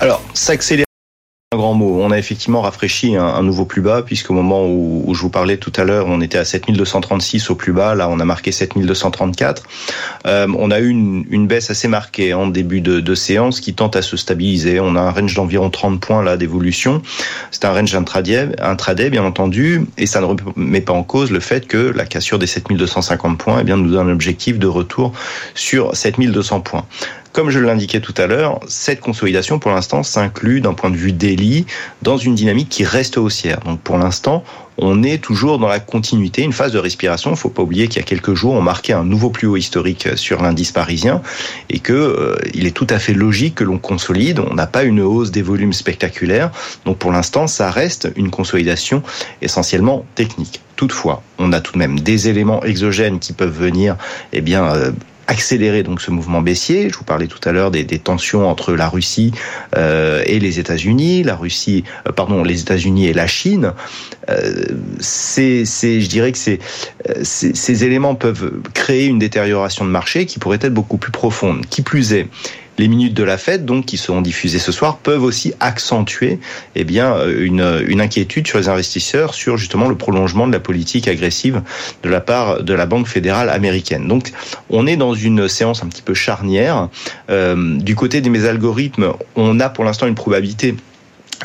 Alors, s'accélérer un grand mot. On a effectivement rafraîchi un, nouveau plus bas, puisqu'au moment où, je vous parlais tout à l'heure, on était à 7236 au plus bas. Là, on a marqué 7234. Euh, on a eu une, baisse assez marquée en début de, séance qui tente à se stabiliser. On a un range d'environ 30 points là d'évolution. C'est un range intraday, bien entendu, et ça ne remet pas en cause le fait que la cassure des 7250 points eh bien, nous donne un objectif de retour sur 7200 points. Comme je l'indiquais tout à l'heure, cette consolidation, pour l'instant, s'inclut d'un point de vue délit dans une dynamique qui reste haussière. Donc, pour l'instant, on est toujours dans la continuité, une phase de respiration. Il ne faut pas oublier qu'il y a quelques jours, on marquait un nouveau plus haut historique sur l'indice parisien et que euh, il est tout à fait logique que l'on consolide. On n'a pas une hausse des volumes spectaculaires. Donc pour l'instant, ça reste une consolidation essentiellement technique. Toutefois, on a tout de même des éléments exogènes qui peuvent venir, eh bien, euh, accélérer donc ce mouvement baissier. Je vous parlais tout à l'heure des, tensions entre la Russie euh, et les États-Unis, la Russie, euh, pardon, les États-Unis et la Chine. Euh, c'est, je dirais que c'est, ces éléments peuvent créer une détérioration de marché qui pourrait être beaucoup plus profonde. Qui plus est, Les minutes de la fête, donc, qui seront diffusées ce soir, peuvent aussi accentuer, eh bien, une, une inquiétude sur les investisseurs sur justement le prolongement de la politique agressive de la part de la Banque fédérale américaine. Donc, on est dans une séance un petit peu charnière. Euh, du côté des mes algorithmes, on a pour l'instant une probabilité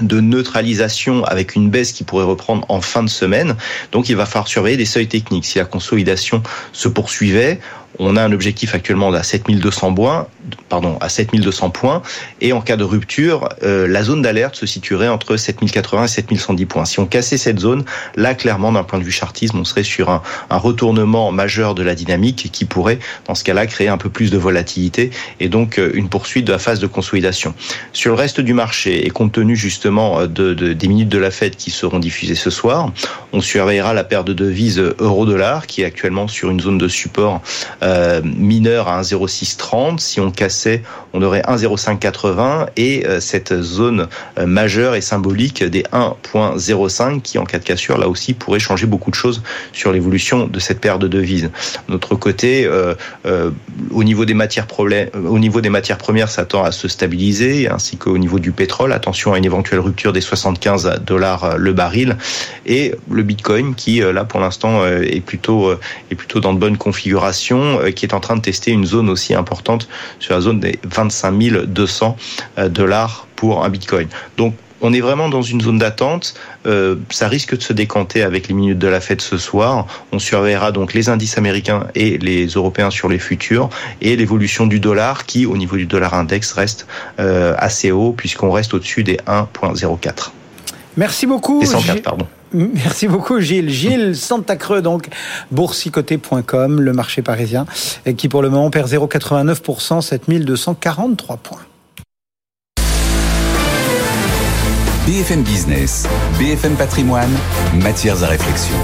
de neutralisation avec une baisse qui pourrait reprendre en fin de semaine. Donc il va falloir surveiller des seuils techniques. Si la consolidation se poursuivait, on a un objectif actuellement à 7200 points, pardon, à 7200 points, et en cas de rupture, euh, la zone d'alerte se situerait entre 7080 et 7110 points. Si on cassait cette zone, là, clairement, d'un point de vue chartisme, on serait sur un, retournement majeur de la dynamique qui pourrait, dans ce cas-là, créer un peu plus de volatilité et donc euh, une poursuite de la phase de consolidation. Sur le reste du marché, et compte tenu justement euh, de, de, des minutes de la fête qui seront diffusées ce soir, on surveillera la paire de devises euro-dollar qui est actuellement sur une zone de support euh, mineur à 1,0630. Si on cassait, on aurait 1,0580 et euh, cette zone euh, majeure et symbolique des 1,05 qui, en cas de cassure, là aussi pourrait changer beaucoup de choses sur l'évolution de cette paire de devises. Notre côté, au niveau des matières premières, ça tend à se stabiliser, ainsi qu'au niveau du pétrole. Attention à une éventuelle rupture des 75 dollars le baril et le Bitcoin qui, là, pour l'instant, plutôt est plutôt dans de bonnes configurations euh, qui est en train de tester une zone aussi importante sur la zone des 25 200 euh, dollars pour un Bitcoin. Donc on est vraiment dans une zone d'attente. Euh, ça risque de se décanter avec les minutes de la fête ce soir. On surveillera donc les indices américains et les européens sur les futurs et l'évolution du dollar qui, au niveau du dollar index, reste assez haut puisqu'on reste au-dessus des 1,04.
Merci beaucoup.
Des 104, pardon.
Merci beaucoup Gilles. Gilles Santacreux, donc boursicoté.com, le marché parisien, qui pour le moment perd 0,89%, 7243 points.
BFM Business, BFM Patrimoine, matières à réflexion.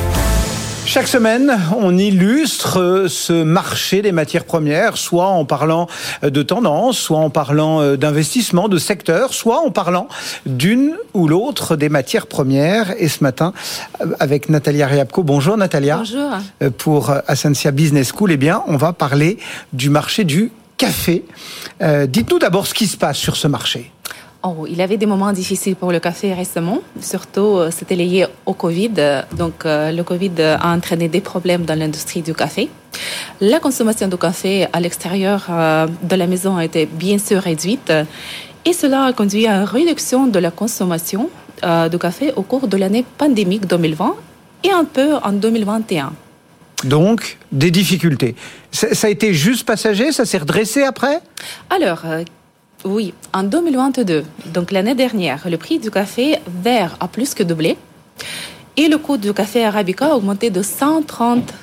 Chaque semaine, on illustre ce marché des matières premières, soit en parlant de tendance, soit en parlant euh, d'investissement, de secteur, soit en parlant d'une ou l'autre des matières premières. Et ce matin, euh, avec Natalia Riapco. Bonjour Natalia.
Bonjour.
Euh, pour Ascensia Business School, eh bien, on va parler du marché du café. Dites-nous d'abord ce qui se passe sur ce marché.
Oh, il avait des moments difficiles pour le café récemment, surtout euh, c'était lié au Covid. Donc euh, le Covid a entraîné des problèmes dans l'industrie du café. La consommation de café à l'extérieur euh, de la maison a été bien sûr réduite et cela a conduit à une réduction de la consommation de café au cours de l'année pandémique 2020 et un peu en 2021.
Donc, des difficultés. Ça a été juste passager? Ça s'est redressé après?
Alors, oui, en 2022, donc l'année dernière, le prix du café vert a plus que doublé et le coût du café arabica a augmenté de 130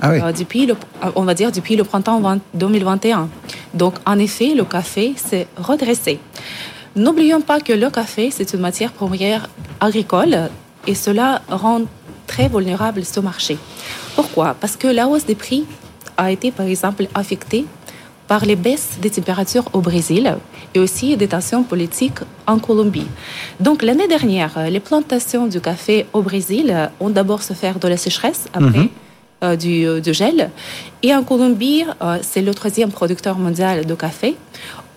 ah euh, depuis le, euh, on va dire depuis le printemps 2021. Donc, en effet, le café s'est redressé. N'oublions pas que le café, c'est une matière première agricole et cela rend très vulnérable ce marché. Pourquoi? Parce que la hausse des prix a été, par exemple, affectée par les baisses des températures au Brésil et aussi des tensions politiques en Colombie. Donc l'année dernière, les plantations du café au Brésil ont d'abord souffert de la sécheresse, après mhm. euh, du, euh, du, gel. Et en Colombie, euh, c'est le troisième producteur mondial de café,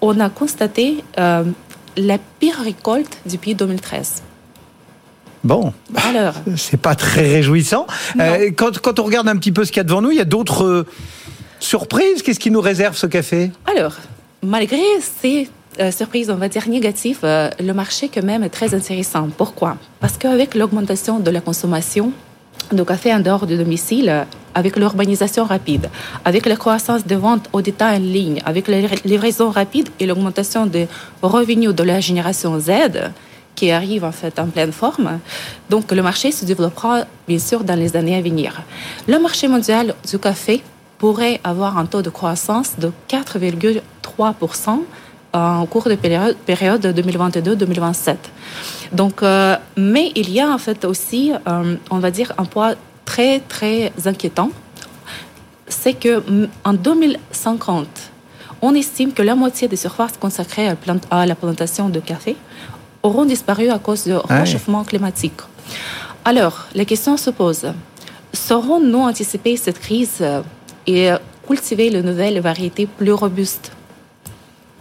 on a constaté la pire récolte depuis 2013.
Bon, alors, <laughs> c'est pas très réjouissant. quand, quand, on regarde un petit peu ce qu'il y a devant nous, il y a d'autres Surprise, qu'est-ce qui nous réserve ce café?
Alors, malgré ces euh, surprises, on va dire négatives, euh, le marché quand même est très intéressant. Pourquoi? Parce qu'avec l'augmentation de la consommation de café en dehors du domicile, avec l'urbanisation rapide, avec la croissance des ventes au détail en ligne, avec la livraison rapide et l'augmentation des revenus de la génération Z, qui arrive en fait en pleine forme. Donc le marché se développera bien sûr dans les années à venir. Le marché mondial du café pourrait avoir un taux de croissance de 4,3% en cours de période 2022-2027. Donc, euh, mais il y a en fait aussi, euh, on va dire, un poids très très inquiétant, c'est que en 2050, on estime que la moitié des surfaces consacrées à la plantation de café auront disparu à cause du réchauffement climatique. Alors, la question se pose saurons-nous anticiper cette crise et cultiver les nouvelles variétés plus robustes.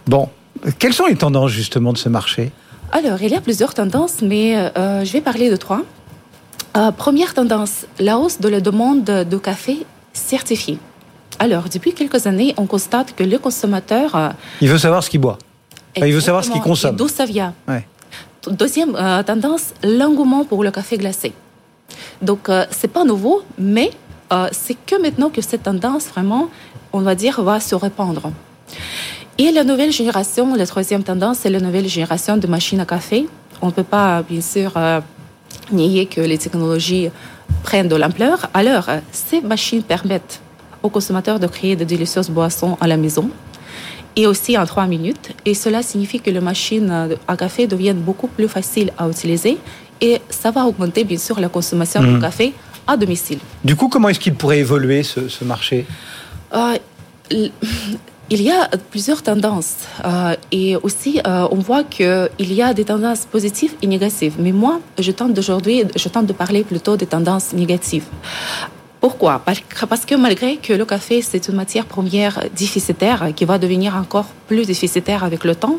Bon, quelles sont les tendances justement de ce marché?
Alors, il y a plusieurs tendances, mais euh, je vais parler de trois. Euh, première tendance, la hausse de la demande de café certifié. Alors, depuis quelques années, on constate que le consommateur... Euh,
il veut savoir ce qu'il boit. il veut savoir ce qu'il consomme.
D'où ça vient. Deuxième tendance, l'engouement pour le café glacé. Donc, c'est pas nouveau, mais c'est que maintenant que cette tendance, vraiment, on va dire, va se répandre. Et la nouvelle génération, la troisième tendance, c'est la nouvelle génération de machines à café. On ne peut pas, bien sûr, euh, nier que les technologies prennent de l'ampleur. Alors, ces machines permettent aux consommateurs de créer de délicieuses boissons à la maison et aussi en trois minutes. Et cela signifie que les machines à café deviennent beaucoup plus faciles à utiliser et ça va augmenter, bien sûr, la consommation de mmh. café à domicile.
Du coup, comment est-ce qu'il pourrait évoluer ce, marché?
Euh, <laughs> il y a plusieurs tendances euh, et aussi euh, on voit qu'il y a des tendances positives et négatives. Mais moi, je tente d'aujourd'hui, je tente de parler plutôt des tendances négatives. Pourquoi? Parce que malgré que le café, c'est une matière première déficitaire qui va devenir encore plus déficitaire avec le temps,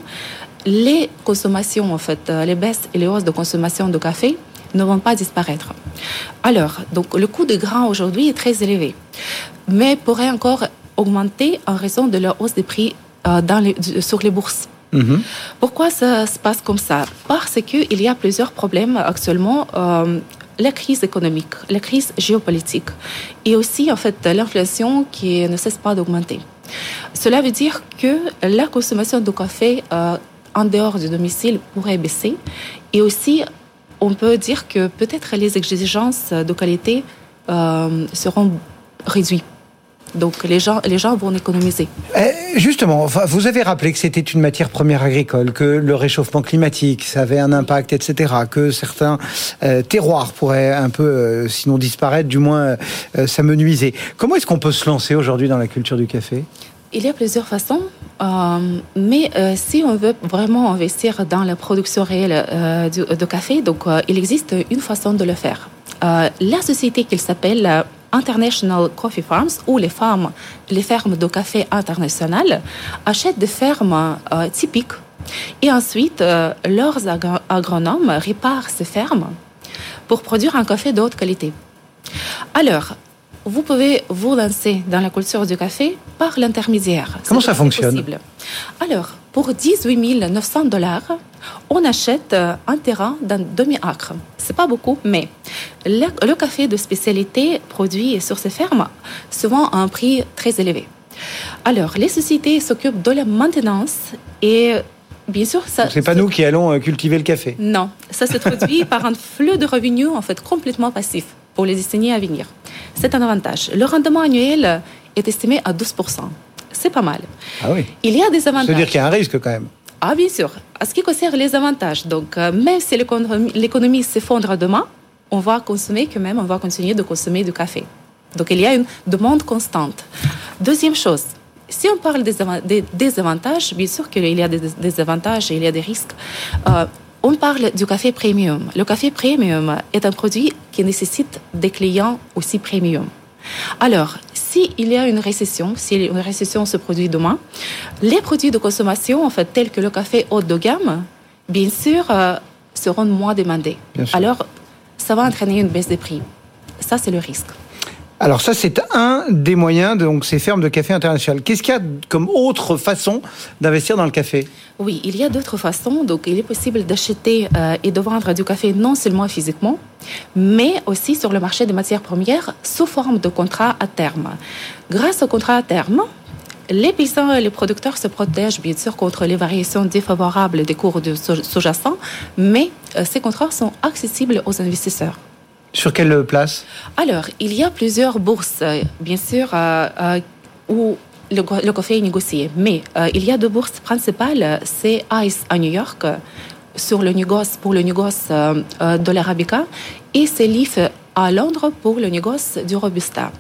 les consommations, en fait, les baisses et les hausses de consommation de café ne vont pas disparaître. Alors, donc le coût de grains aujourd'hui est très élevé, mais pourrait encore augmenter en raison de la hausse des prix euh, dans les, sur les bourses. Mhm. Pourquoi ça se passe comme ça? Parce qu'il y a plusieurs problèmes actuellement. Euh, la crise économique, la crise géopolitique et aussi en fait l'inflation qui ne cesse pas d'augmenter. Cela veut dire que la consommation de café euh, en dehors du domicile pourrait baisser et aussi on peut dire que peut-être les exigences de qualité seront réduites donc les gens, les gens vont économiser.
Eh, justement, vous avez rappelé que c'était une matière première agricole, que le réchauffement climatique, ça avait un impact, etc., que certains euh, terroirs pourraient un peu, euh, sinon disparaître, du moins euh, s'amenuiser. Comment est-ce qu'on peut se lancer aujourd'hui dans la culture du café?
Il y a plusieurs façons, mais si on veut vraiment investir dans la production réelle de, café, donc il existe une façon de le faire. la société qui s'appelle International Coffee Farms, où les fermes, les fermes de café internationales achètent des fermes euh, typiques. Et ensuite, euh, leurs agronomes réparent ces fermes pour produire un café de haute qualité. Alors, vous pouvez vous lancer dans la culture du café par l'intermédiaire.
Comment ça fonctionne
Alors, pour 18 900 dollars, on achète euh, un terrain d'un demi-acre. C'est pas beaucoup, mais le, café de spécialité produit sur ces fermes se vend à un prix très élevé. Alors, les sociétés s'occupent de la maintenance et Bien sûr, ça.
C'est pas nous qui allons euh, cultiver le café.
Non, ça se traduit par un flux de revenus en fait complètement passif pour les décennies à venir. C'est un avantage. Le rendement annuel est estimé à 12% c'est pas mal.
Ah oui.
Il y a des avantages.
C'est-à-dire qu'il y a un risque quand même.
Ah, bien sûr. À ce qui concerne les avantages, donc, euh, même si l'économie s'effondre demain, on va consommer quand même, on va continuer de consommer du café. Donc, il y a une demande constante. Deuxième chose, si on parle des, désavantages, bien sûr qu'il y a des, avantages et il y a des risques. Euh, on parle du café premium. Le café premium est un produit qui nécessite des clients aussi premium. Alors, s'il y a une récession, si une récession se produit demain, les produits de consommation, en fait, tels que le café haut de gamme, bien sûr, euh, seront moins demandés. Alors, ça va entraîner une baisse des prix. Ça, c'est le risque.
Alors ça, c'est un des moyens de donc, ces fermes de café internationales. Qu'est-ce qu'il y a comme autre façon d'investir dans le café?
Oui, il y a d'autres façons. Donc, il est possible d'acheter euh, et de vendre du café non seulement physiquement, mais aussi sur le marché des matières premières sous forme de contrat à terme. Grâce au contrat à terme, les paysans et les producteurs se protègent bien sûr contre les variations défavorables des cours de sous-jacents, mais euh, ces contrats sont accessibles aux investisseurs.
Sur quelle place
Alors, il y a plusieurs bourses, euh, bien sûr, euh, euh, où le, café est négocié. Mais il y a deux bourses principales. C'est ICE à New York sur le négoce, pour le négoce de l'Arabica et c'est LIF à Londres pour le négoce du Robusta.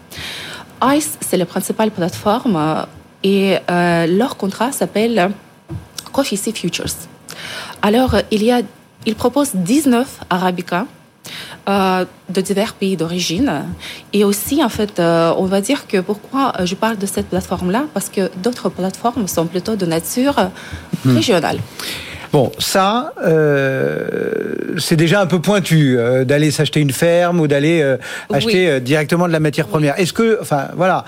ICE, c'est la principale plateforme et leur contrat s'appelle Coffee Futures. Alors, il, y a, il propose 19 Arabica euh, de divers pays d'origine. Et aussi, en fait, euh, on va dire que pourquoi je parle de cette plateforme-là? Parce que d'autres plateformes sont plutôt de nature hmm. régionale.
Bon, ça, euh, c'est déjà un peu pointu euh, d'aller s'acheter une ferme ou d'aller euh, acheter directement de la matière première. Est-ce que, enfin, voilà,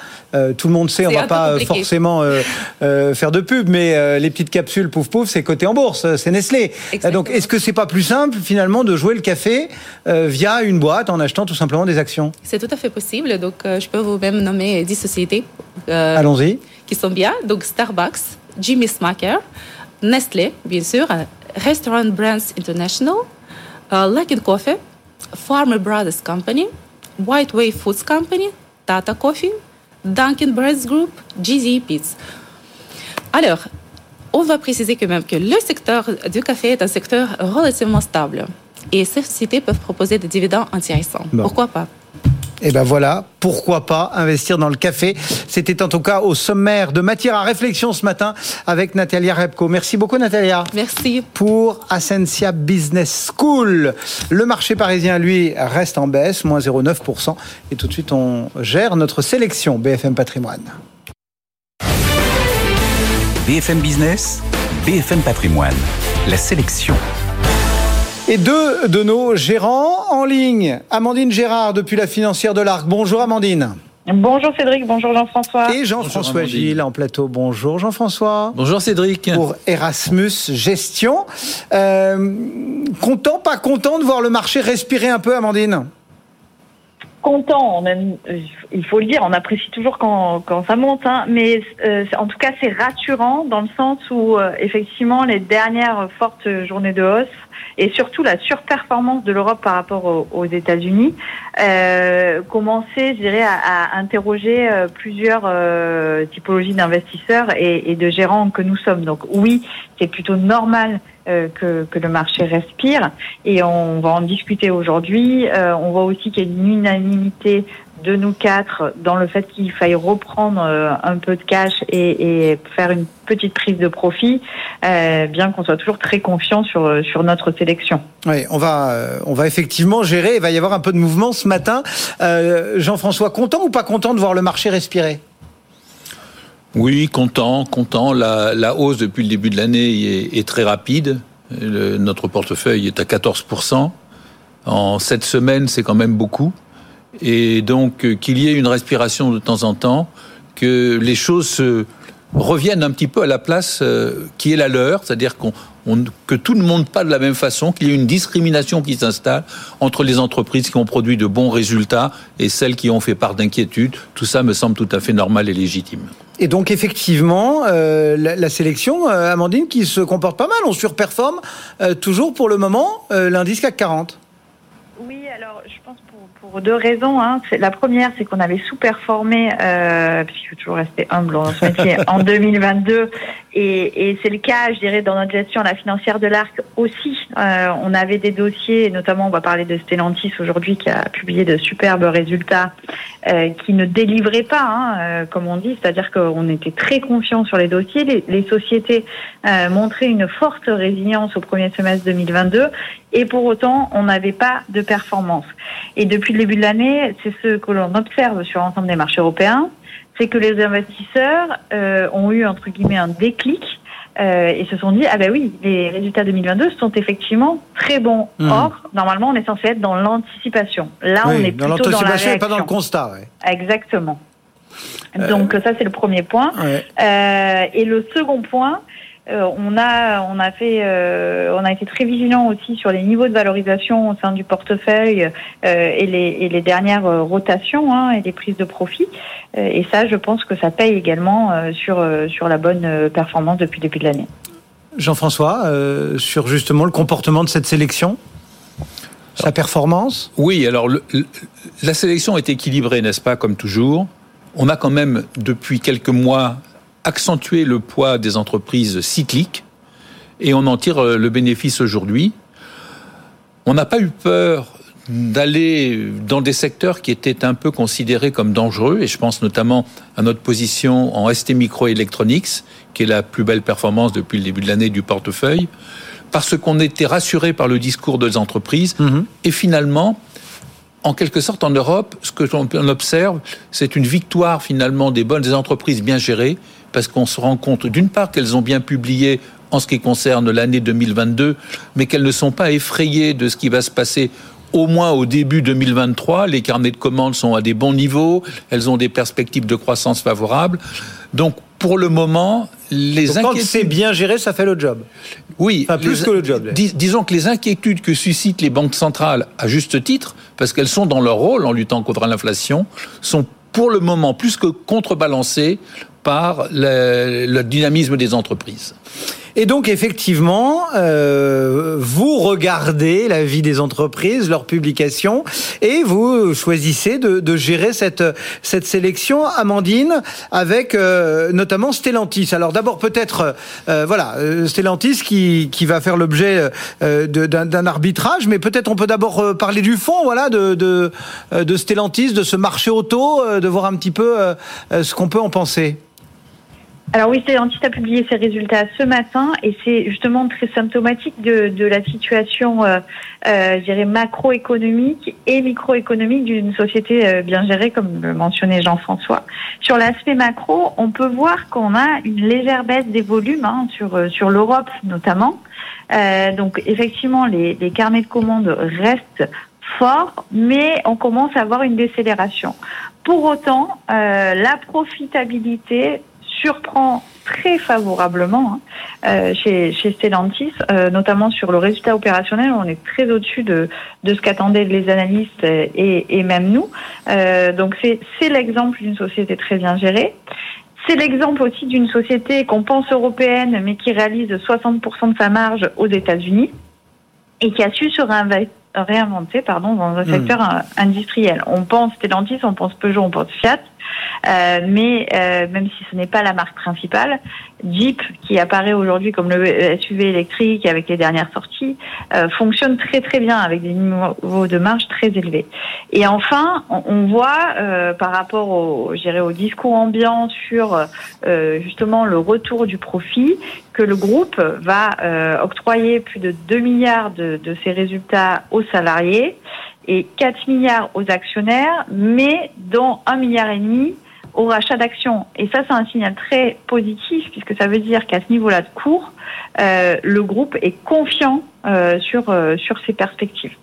tout le monde sait, on va pas forcément faire de pub, mais les petites capsules pouf pouf, c'est coté en bourse, c'est Nestlé. Donc, est-ce que c'est pas plus simple finalement de jouer le café via une boîte en achetant tout simplement des actions?
C'est tout à fait possible. Donc, je peux vous même nommer 10 sociétés.
Allons-y.
Qui sont bien. Donc, Starbucks, Jimmy Smacker. Nestlé, bien sûr, Restaurant Brands International, uh, Coffee, Farmer Brothers Company, White Way Foods Company, Tata Coffee, Dunkin' Breads Group, GZ Pizza. Alors, on va préciser quand même que le secteur du café est un secteur relativement stable. Et ces sociétés peuvent proposer des dividendes intéressants. Pourquoi pas?
Et eh ben voilà, pourquoi pas investir dans le café. C'était en tout cas au sommaire de matière à réflexion ce matin avec Natalia Repko. Merci beaucoup Natalia.
Merci.
Pour Ascensia Business School. Le marché parisien, lui, reste en baisse, moins 0,9%. Et tout de suite, on gère notre sélection BFM Patrimoine.
BFM Business, BFM Patrimoine, la sélection.
Et deux de nos gérants en ligne. Amandine Gérard depuis la financière de l'Arc. Bonjour Amandine.
Bonjour Cédric, bonjour Jean-François.
Et Jean-François Gilles en plateau. Bonjour Jean-François.
Bonjour Cédric.
Pour Erasmus Gestion. Euh, content, pas content de voir le marché respirer un peu, Amandine?
Content. il faut le dire, on apprécie toujours quand, ça monte, hein. mais euh, en tout cas c'est rassurant dans le sens où euh, effectivement les dernières fortes journées de hausse et surtout la surperformance de l'Europe par rapport aux, États-Unis euh, commençait, je dirais, à, interroger euh, plusieurs euh, typologies d'investisseurs et, et, de gérants que nous sommes. Donc oui, c'est plutôt normal que, que, le marché respire et on va en discuter aujourd'hui. Euh, on voit aussi qu'il y a une unanimité de nous quatre dans le fait qu'il faille reprendre euh, un peu de cash et, faire une petite prise de profit, euh, bien qu'on soit toujours très confiant sur, sur notre sélection.
Oui, on va, on va effectivement gérer. Il va y avoir un peu de mouvement ce matin. Jean-François, content ou pas content de voir le marché respirer?
Oui, content, content. La, hausse depuis le début de l'année est, très rapide. notre portefeuille est à 14%. En sept semaines, c'est quand même beaucoup. Et donc, euh, qu'il y ait une respiration de temps en temps, que les choses se reviennent un petit peu à la place euh, qui est la leur, c'est-à-dire qu'on que tout ne monte pas de la même façon, qu'il y ait une discrimination qui s'installe entre les entreprises qui ont produit de bons résultats et celles qui ont fait part d'inquiétude. Tout ça me semble tout à fait normal et légitime.
Et donc effectivement, euh, la, sélection, euh, Amandine, qui se comporte pas mal, on surperforme euh, toujours pour le moment l'indice CAC 40.
Oui, alors je pense pour deux raisons. Hein. La première, c'est qu'on avait sous-performé, puisqu'il faut toujours rester humble dans ce métier, <laughs> en 2022. Et, et c'est le cas, je dirais, dans notre gestion la financière de l'ARC aussi. Euh, on avait des dossiers, notamment on va parler de Stellantis aujourd'hui, qui a publié de superbes résultats, euh, qui ne délivraient pas, hein, euh, comme on dit. C'est-à-dire qu'on était très confiants sur les dossiers. Les, les sociétés euh, montraient une forte résilience au premier semestre 2022. Et pour autant, on n'avait pas de performance. Et depuis le début de l'année, c'est ce que l'on observe sur l'ensemble des marchés européens, c'est que les investisseurs euh, ont eu entre guillemets un déclic euh, et se sont dit ah ben oui les résultats 2022 sont effectivement très bons. Mmh. Or normalement on est censé être dans l'anticipation. Là on est plutôt dans, la réaction.
pas dans le constat. Ouais.
Exactement. Donc ça c'est le premier point. Euh, et le second point, euh, on a on a fait euh, on a été très vigilant aussi sur les niveaux de valorisation au sein du portefeuille euh, et, les, et, les, dernières rotations hein, et les prises de profit et ça je pense que ça paye également sur sur la bonne performance depuis le début de l'année.
Jean-François sur justement le comportement de cette sélection sa performance?
Oui, alors la sélection est équilibrée, n'est-ce pas, comme toujours? On a quand même, depuis quelques mois, accentuer le poids des entreprises cycliques et on en tire euh, le bénéfice aujourd'hui. On n'a pas eu peur d'aller dans des secteurs qui étaient un peu considérés comme dangereux, et je pense notamment à notre position en ST Microelectronics, qui est la plus belle performance depuis le début de l'année du portefeuille, parce qu'on était rassuré par le discours des entreprises, mhm. et finalement, en quelque sorte, en Europe, ce que l'on observe, c'est une victoire finalement des bonnes entreprises bien gérées, parce qu'on se rend compte d'une part qu'elles ont bien publié en ce qui concerne l'année 2022, mais qu'elles ne sont pas effrayées de ce qui va se passer au moins au début 2023. Les carnets de commandes sont à des bons niveaux, elles ont des perspectives de croissance favorables. Donc, pour le moment, les
Donc,
inquiétudes...
Quand c'est bien géré, ça fait le job.
Oui,
Enfin, plus
les-
que le job.
dis- disons que les inquiétudes que suscitent les banques centrales, à juste titre, parce qu'elles sont dans leur rôle en luttant contre l'inflation, sont pour le moment plus que contrebalancées par le, dynamisme des entreprises.
Et donc effectivement, euh, vous regardez la vie des entreprises, leurs publications, et vous choisissez de, de gérer cette cette sélection, Amandine, avec euh, notamment Stellantis. Alors d'abord peut-être, euh, voilà, euh, Stellantis qui qui va faire l'objet euh, d'un arbitrage, mais peut-être on peut d'abord euh, parler du fond, voilà, de de, de Stellantis, de ce marché auto, de voir un petit peu ce qu'on peut en penser.
Alors oui, Stellantis a publié ses résultats ce matin et c'est justement très symptomatique de, de la situation, euh, euh, je dirais, macroéconomique et microéconomique d'une société euh, bien gérée, comme le mentionnait Jean-François. Sur l'aspect macro, on peut voir qu'on a une légère baisse des volumes hein, sur, euh, sur l'Europe notamment. Euh, donc effectivement, les, les carnets de commandes restent forts, mais on commence à avoir une décélération. Pour autant, euh, la profitabilité surprend très favorablement hein, euh, chez, chez Stellantis, euh, notamment sur le résultat opérationnel. On est très au-dessus de, de ce qu'attendaient les analystes et, et même nous. Euh, donc c'est c'est l'exemple d'une société très bien gérée. C'est l'exemple aussi d'une société qu'on pense européenne, mais qui réalise 60% de sa marge aux États-Unis et qui a su se réinvestir réinventer pardon dans un
Hmm.
secteur euh, industriel. On pense Stellantis, on pense Peugeot, on pense Fiat, euh, mais euh, même si ce n'est pas la marque principale, Jeep qui apparaît aujourd'hui comme le SUV électrique avec les dernières sorties euh, fonctionne très très bien avec des niveaux de marge très élevés. Et enfin, on, on voit euh, par rapport au, au discours ambiant sur euh, justement le retour du profit que le groupe va euh, octroyer plus de 2 milliards de, de ses résultats aux salariés et 4 milliards aux actionnaires, mais dont 1 milliard et demi au rachat d'actions. Et ça, c'est un signal très positif puisque ça veut dire qu'à ce niveau-là de cours, euh, le groupe est confiant euh, sur euh, sur ses perspectives.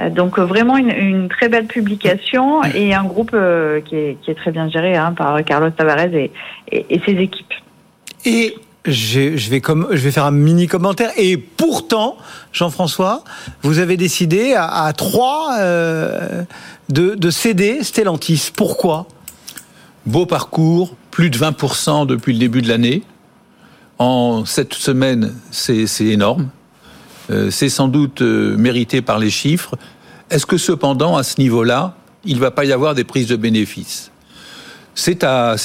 Euh, donc euh, vraiment une, une très belle publication et un groupe euh, qui, est, qui est très bien géré hein, par Carlos Tavares et, et, et ses équipes.
Et je vais, comme, je vais faire un mini commentaire. Et pourtant, Jean-François, vous avez décidé à, à trois euh, de, de céder Stellantis. Pourquoi?
Beau parcours, plus de 20% depuis le début de l'année. En cette semaine, c'est énorme. Euh, c'est sans doute euh, mérité par les chiffres. Est-ce que cependant, à ce niveau-là, il ne va pas y avoir des prises de bénéfices? C'est à-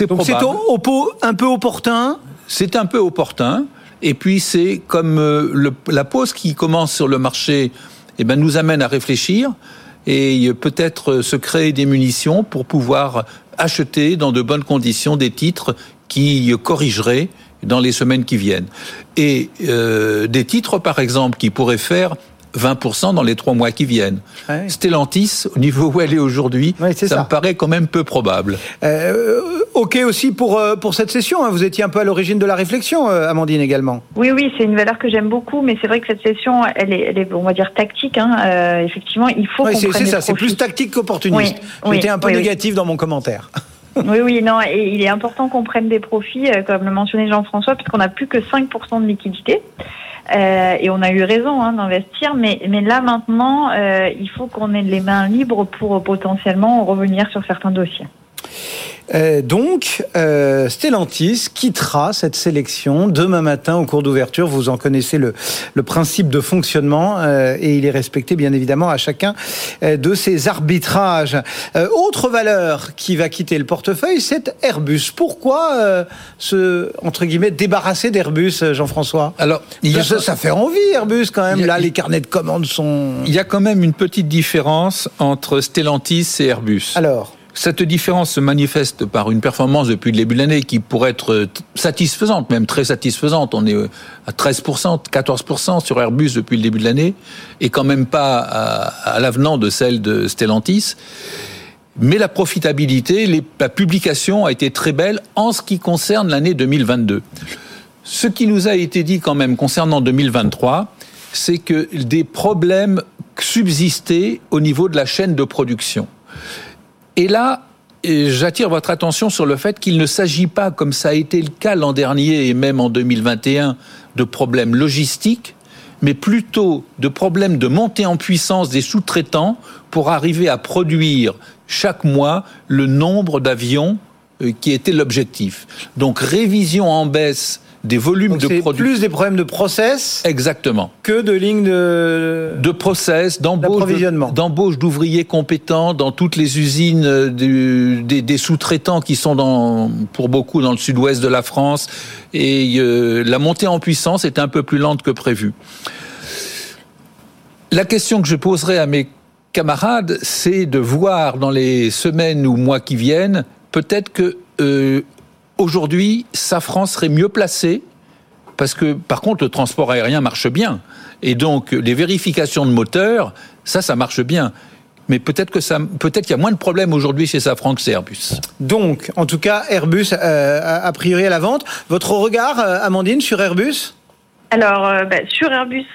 un peu opportun?
C'est un peu opportun. Et puis c'est comme euh, le- la pause qui commence sur le marché, eh ben, nous amène à réfléchir et euh, peut-être euh, se créer des munitions pour pouvoir acheter dans de bonnes conditions des titres qui corrigeraient dans les semaines qui viennent. Et euh, des titres, par exemple, qui pourraient faire 20% dans les trois mois qui viennent.
Ouais.
Stellantis, au niveau où elle est aujourd'hui,
Ouais,
ça,
ça.
me paraît quand même peu probable.
Euh, ok aussi pour, euh, pour cette session. hein. Vous étiez un peu à l'origine de la réflexion, euh, Amandine également.
Oui, oui, c'est une valeur que j'aime beaucoup, mais c'est vrai que cette session, elle est, elle est, on va dire, tactique. Hein. Euh, effectivement, il faut
Ouais, c'est ça, c'est plus tactique qu'opportuniste.
Oui, oui,
J'étais un peu
oui, oui.
négatif dans mon commentaire.
Oui, oui, non, et il est important qu'on prenne des profits, euh, comme le mentionnait Jean-François, puisqu'on n'a plus que 5% de liquidité. Euh, et on a eu raison hein, d'investir, mais, mais là maintenant, euh, il faut qu'on ait les mains libres pour potentiellement revenir sur certains dossiers.
Euh, donc, euh, Stellantis quittera cette sélection demain matin au cours d'ouverture. Vous en connaissez le, le principe de fonctionnement euh, et il est respecté bien évidemment à chacun de ces arbitrages. Autre valeur qui va quitter le portefeuille, c'est Airbus. Pourquoi se entre guillemets débarrasser d'Airbus, Jean-François?
Alors, il y a-
ça, ça fait envie Airbus quand même.
A-
Là, les carnets de commandes sont.
Il y a quand même une petite différence entre Stellantis et Airbus.
Alors,
Cette différence se manifeste par une performance depuis le début de l'année qui pourrait être satisfaisante, même très satisfaisante. On est à 13%, 14% sur Airbus depuis le début de l'année, et quand même pas à, l'avenant de celle de Stellantis. Mais la profitabilité, la publication a été très belle en ce qui concerne l'année 2022. Ce qui nous a été dit quand même concernant 2023, c'est que des problèmes subsistaient au niveau de la chaîne de production. Et là, j'attire votre attention sur le fait qu'il ne s'agit pas, comme ça a été le cas l'an dernier et même en 2021, de problèmes logistiques, mais plutôt de problèmes de montée en puissance des sous-traitants pour arriver à produire chaque mois le nombre d'avions euh, qui était l'objectif. Donc révision en baisse des volumes de production.
plus des problèmes de process.
Exactement.
Que de lignes de.
De process, d'embauche d'ouvriers compétents dans toutes les usines euh, des, sous-traitants qui sont dans, pour beaucoup dans le sud-ouest de la France. Et euh, la montée en puissance est un peu plus lente que prévu. La question que je poserai à mes camarades, c'est de voir dans les semaines ou mois qui viennent, peut-être que euh, Aujourd'hui, Safran serait mieux placé parce que, par contre, le transport aérien marche bien. Et donc, les vérifications de moteurs, ça, ça marche bien. Mais peut-être que ça, peut-être qu'il y a moins de problèmes aujourd'hui chez Safran que chez Airbus.
Donc, en tout cas, Airbus euh, a priori à la vente. Votre regard, euh, Amandine, sur Airbus?
Alors, euh, bah, sur Airbus,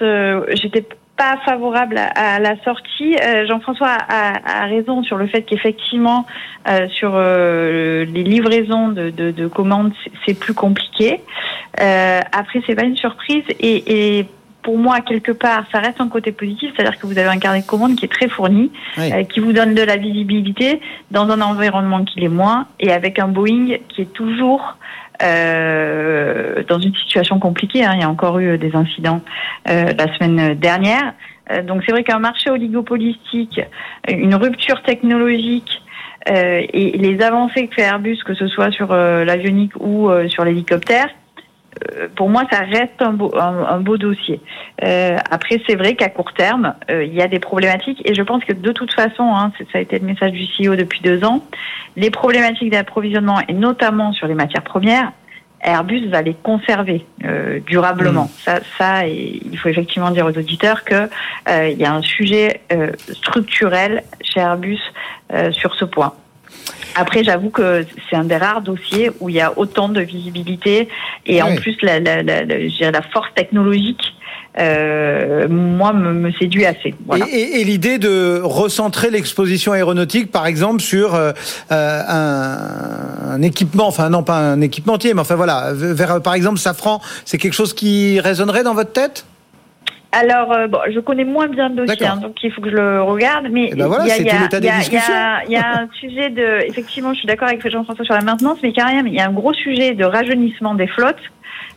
j'étais pas favorable à, la sortie. Euh, Jean-François a, a, raison sur le fait qu'effectivement, euh, sur euh, les livraisons de, de, de commandes, c'est plus compliqué. Euh, après, c'est pas une surprise et, et pour moi, quelque part, ça reste un côté positif, c'est-à-dire que vous avez un carnet de commandes qui est très fourni, euh, qui vous donne de la visibilité dans un environnement qui l'est moins, et avec un Boeing qui est toujours euh, dans une situation compliquée. Hein. Il y a encore eu des incidents euh, la semaine dernière. Euh, donc c'est vrai qu'un marché oligopolistique, une rupture technologique euh, et les avancées que fait Airbus, que ce soit sur l'avionique ou sur l'hélicoptère, euh, pour moi, ça reste un beau, un, beau dossier. Euh, après, c'est vrai qu'à court terme, euh, il y a des problématiques et je pense que de toute façon, hein, ça a été le message du CEO depuis deux ans, les problématiques d'approvisionnement et notamment sur les matières premières, Airbus va les conserver euh, durablement. Mmh. Ça, ça et il faut effectivement dire aux auditeurs que il y a un sujet structurel chez Airbus sur ce point. Après, j'avoue que c'est un des rares dossiers où il y a autant de visibilité et en plus la, la, la, la, force technologique. Euh, moi, me, séduit assez.
Voilà. Et, et, l'idée de recentrer l'exposition aéronautique, par exemple, sur euh, euh un, un, équipement, enfin non pas un équipementier, mais enfin voilà, vers par exemple Safran, c'est quelque chose qui résonnerait dans votre tête?
Alors, euh, bon, je connais moins bien le dossier, hein, donc il faut que je le regarde. Mais il y, a un sujet de. Effectivement, je suis d'accord avec Jean-François sur la maintenance, mais quand même, il y a un gros sujet de rajeunissement des flottes.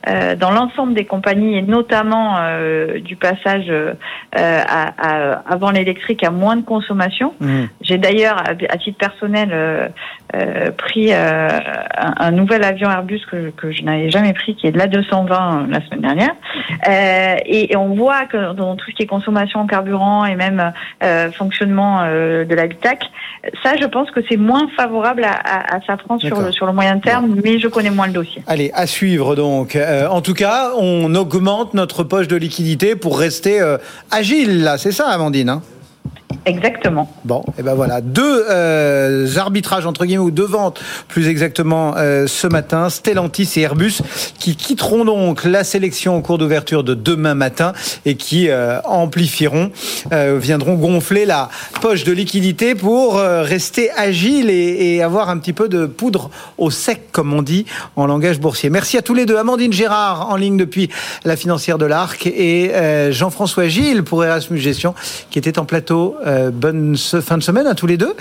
Euh, dans l'ensemble des compagnies et notamment euh, du passage euh, à, à, avant l'électrique à moins de consommation. Mmh. J'ai d'ailleurs, à, titre personnel, euh, pris un, un, nouvel avion Airbus que, que je n'avais jamais pris, qui est de la 220 la semaine dernière. Et, et, on voit que dans tout ce qui est consommation en carburant et même fonctionnement de l'habitacle, ça, je pense que c'est moins favorable à, à, à Safran sur le, sur le moyen terme, mais je connais moins le dossier.
Allez, à suivre donc. Euh, en tout cas, on augmente notre poche de liquidité pour rester euh, agile, là. C'est ça, Amandine hein?
Exactement.
Bon, et ben voilà, deux euh, arbitrages entre guillemets ou deux ventes plus exactement euh, ce matin, Stellantis et Airbus qui quitteront donc la sélection au cours d'ouverture de demain matin et qui euh, amplifieront, viendront gonfler la poche de liquidité pour rester agile et, et, avoir un petit peu de poudre au sec comme on dit en langage boursier. Merci à tous les deux, Amandine Gérard en ligne depuis la financière de l'Arc et Jean-François Gilles pour Erasmus Gestion qui était en plateau euh, bonne fin de semaine à tous les deux.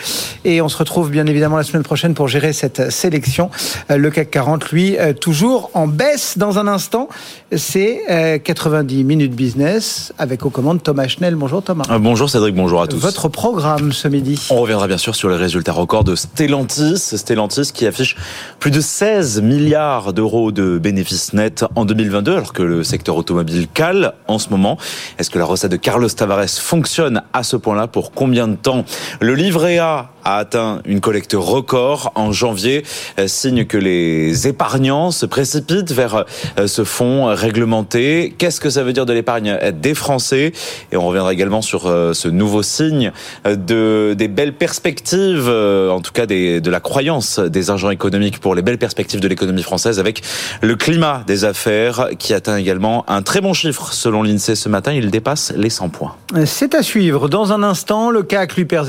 Et on se retrouve bien évidemment la semaine prochaine pour gérer cette sélection. Euh, le CAC 40, lui, euh, toujours en baisse dans un instant. C'est 90 minutes business avec aux commandes Thomas Schnell. Bonjour Thomas.
bonjour Cédric, bonjour à tous.
Votre programme ce midi.
On reviendra bien sûr sur les résultats records de Stellantis. Stellantis qui affiche plus de 16 milliards d'euros de bénéfices nets en 2022 alors que le secteur automobile cale en ce moment. Est-ce que la recette de Carlos Tavares fonctionne à ce point-là pour combien de temps. Le livret A
a atteint une collecte record en janvier, signe que les épargnants se précipitent vers ce fonds réglementé. Qu'est-ce que ça veut dire de l'épargne des Français? Et on reviendra également sur ce nouveau signe de des belles perspectives, en tout cas de la croyance des agents économiques pour les belles perspectives de l'économie française avec le climat des affaires qui atteint également un très bon chiffre selon l'INSEE ce matin. Il dépasse les 100 points.
C'est à suivre. Dans un instant, le CAC lui perd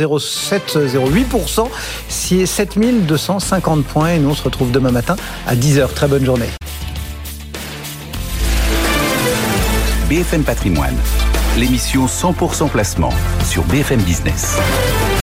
0,7-0,8%. C'est 7250 points et nous on se retrouve demain matin à 10h. Très bonne journée.
BFM Patrimoine, l'émission 100% placement sur BFM Business.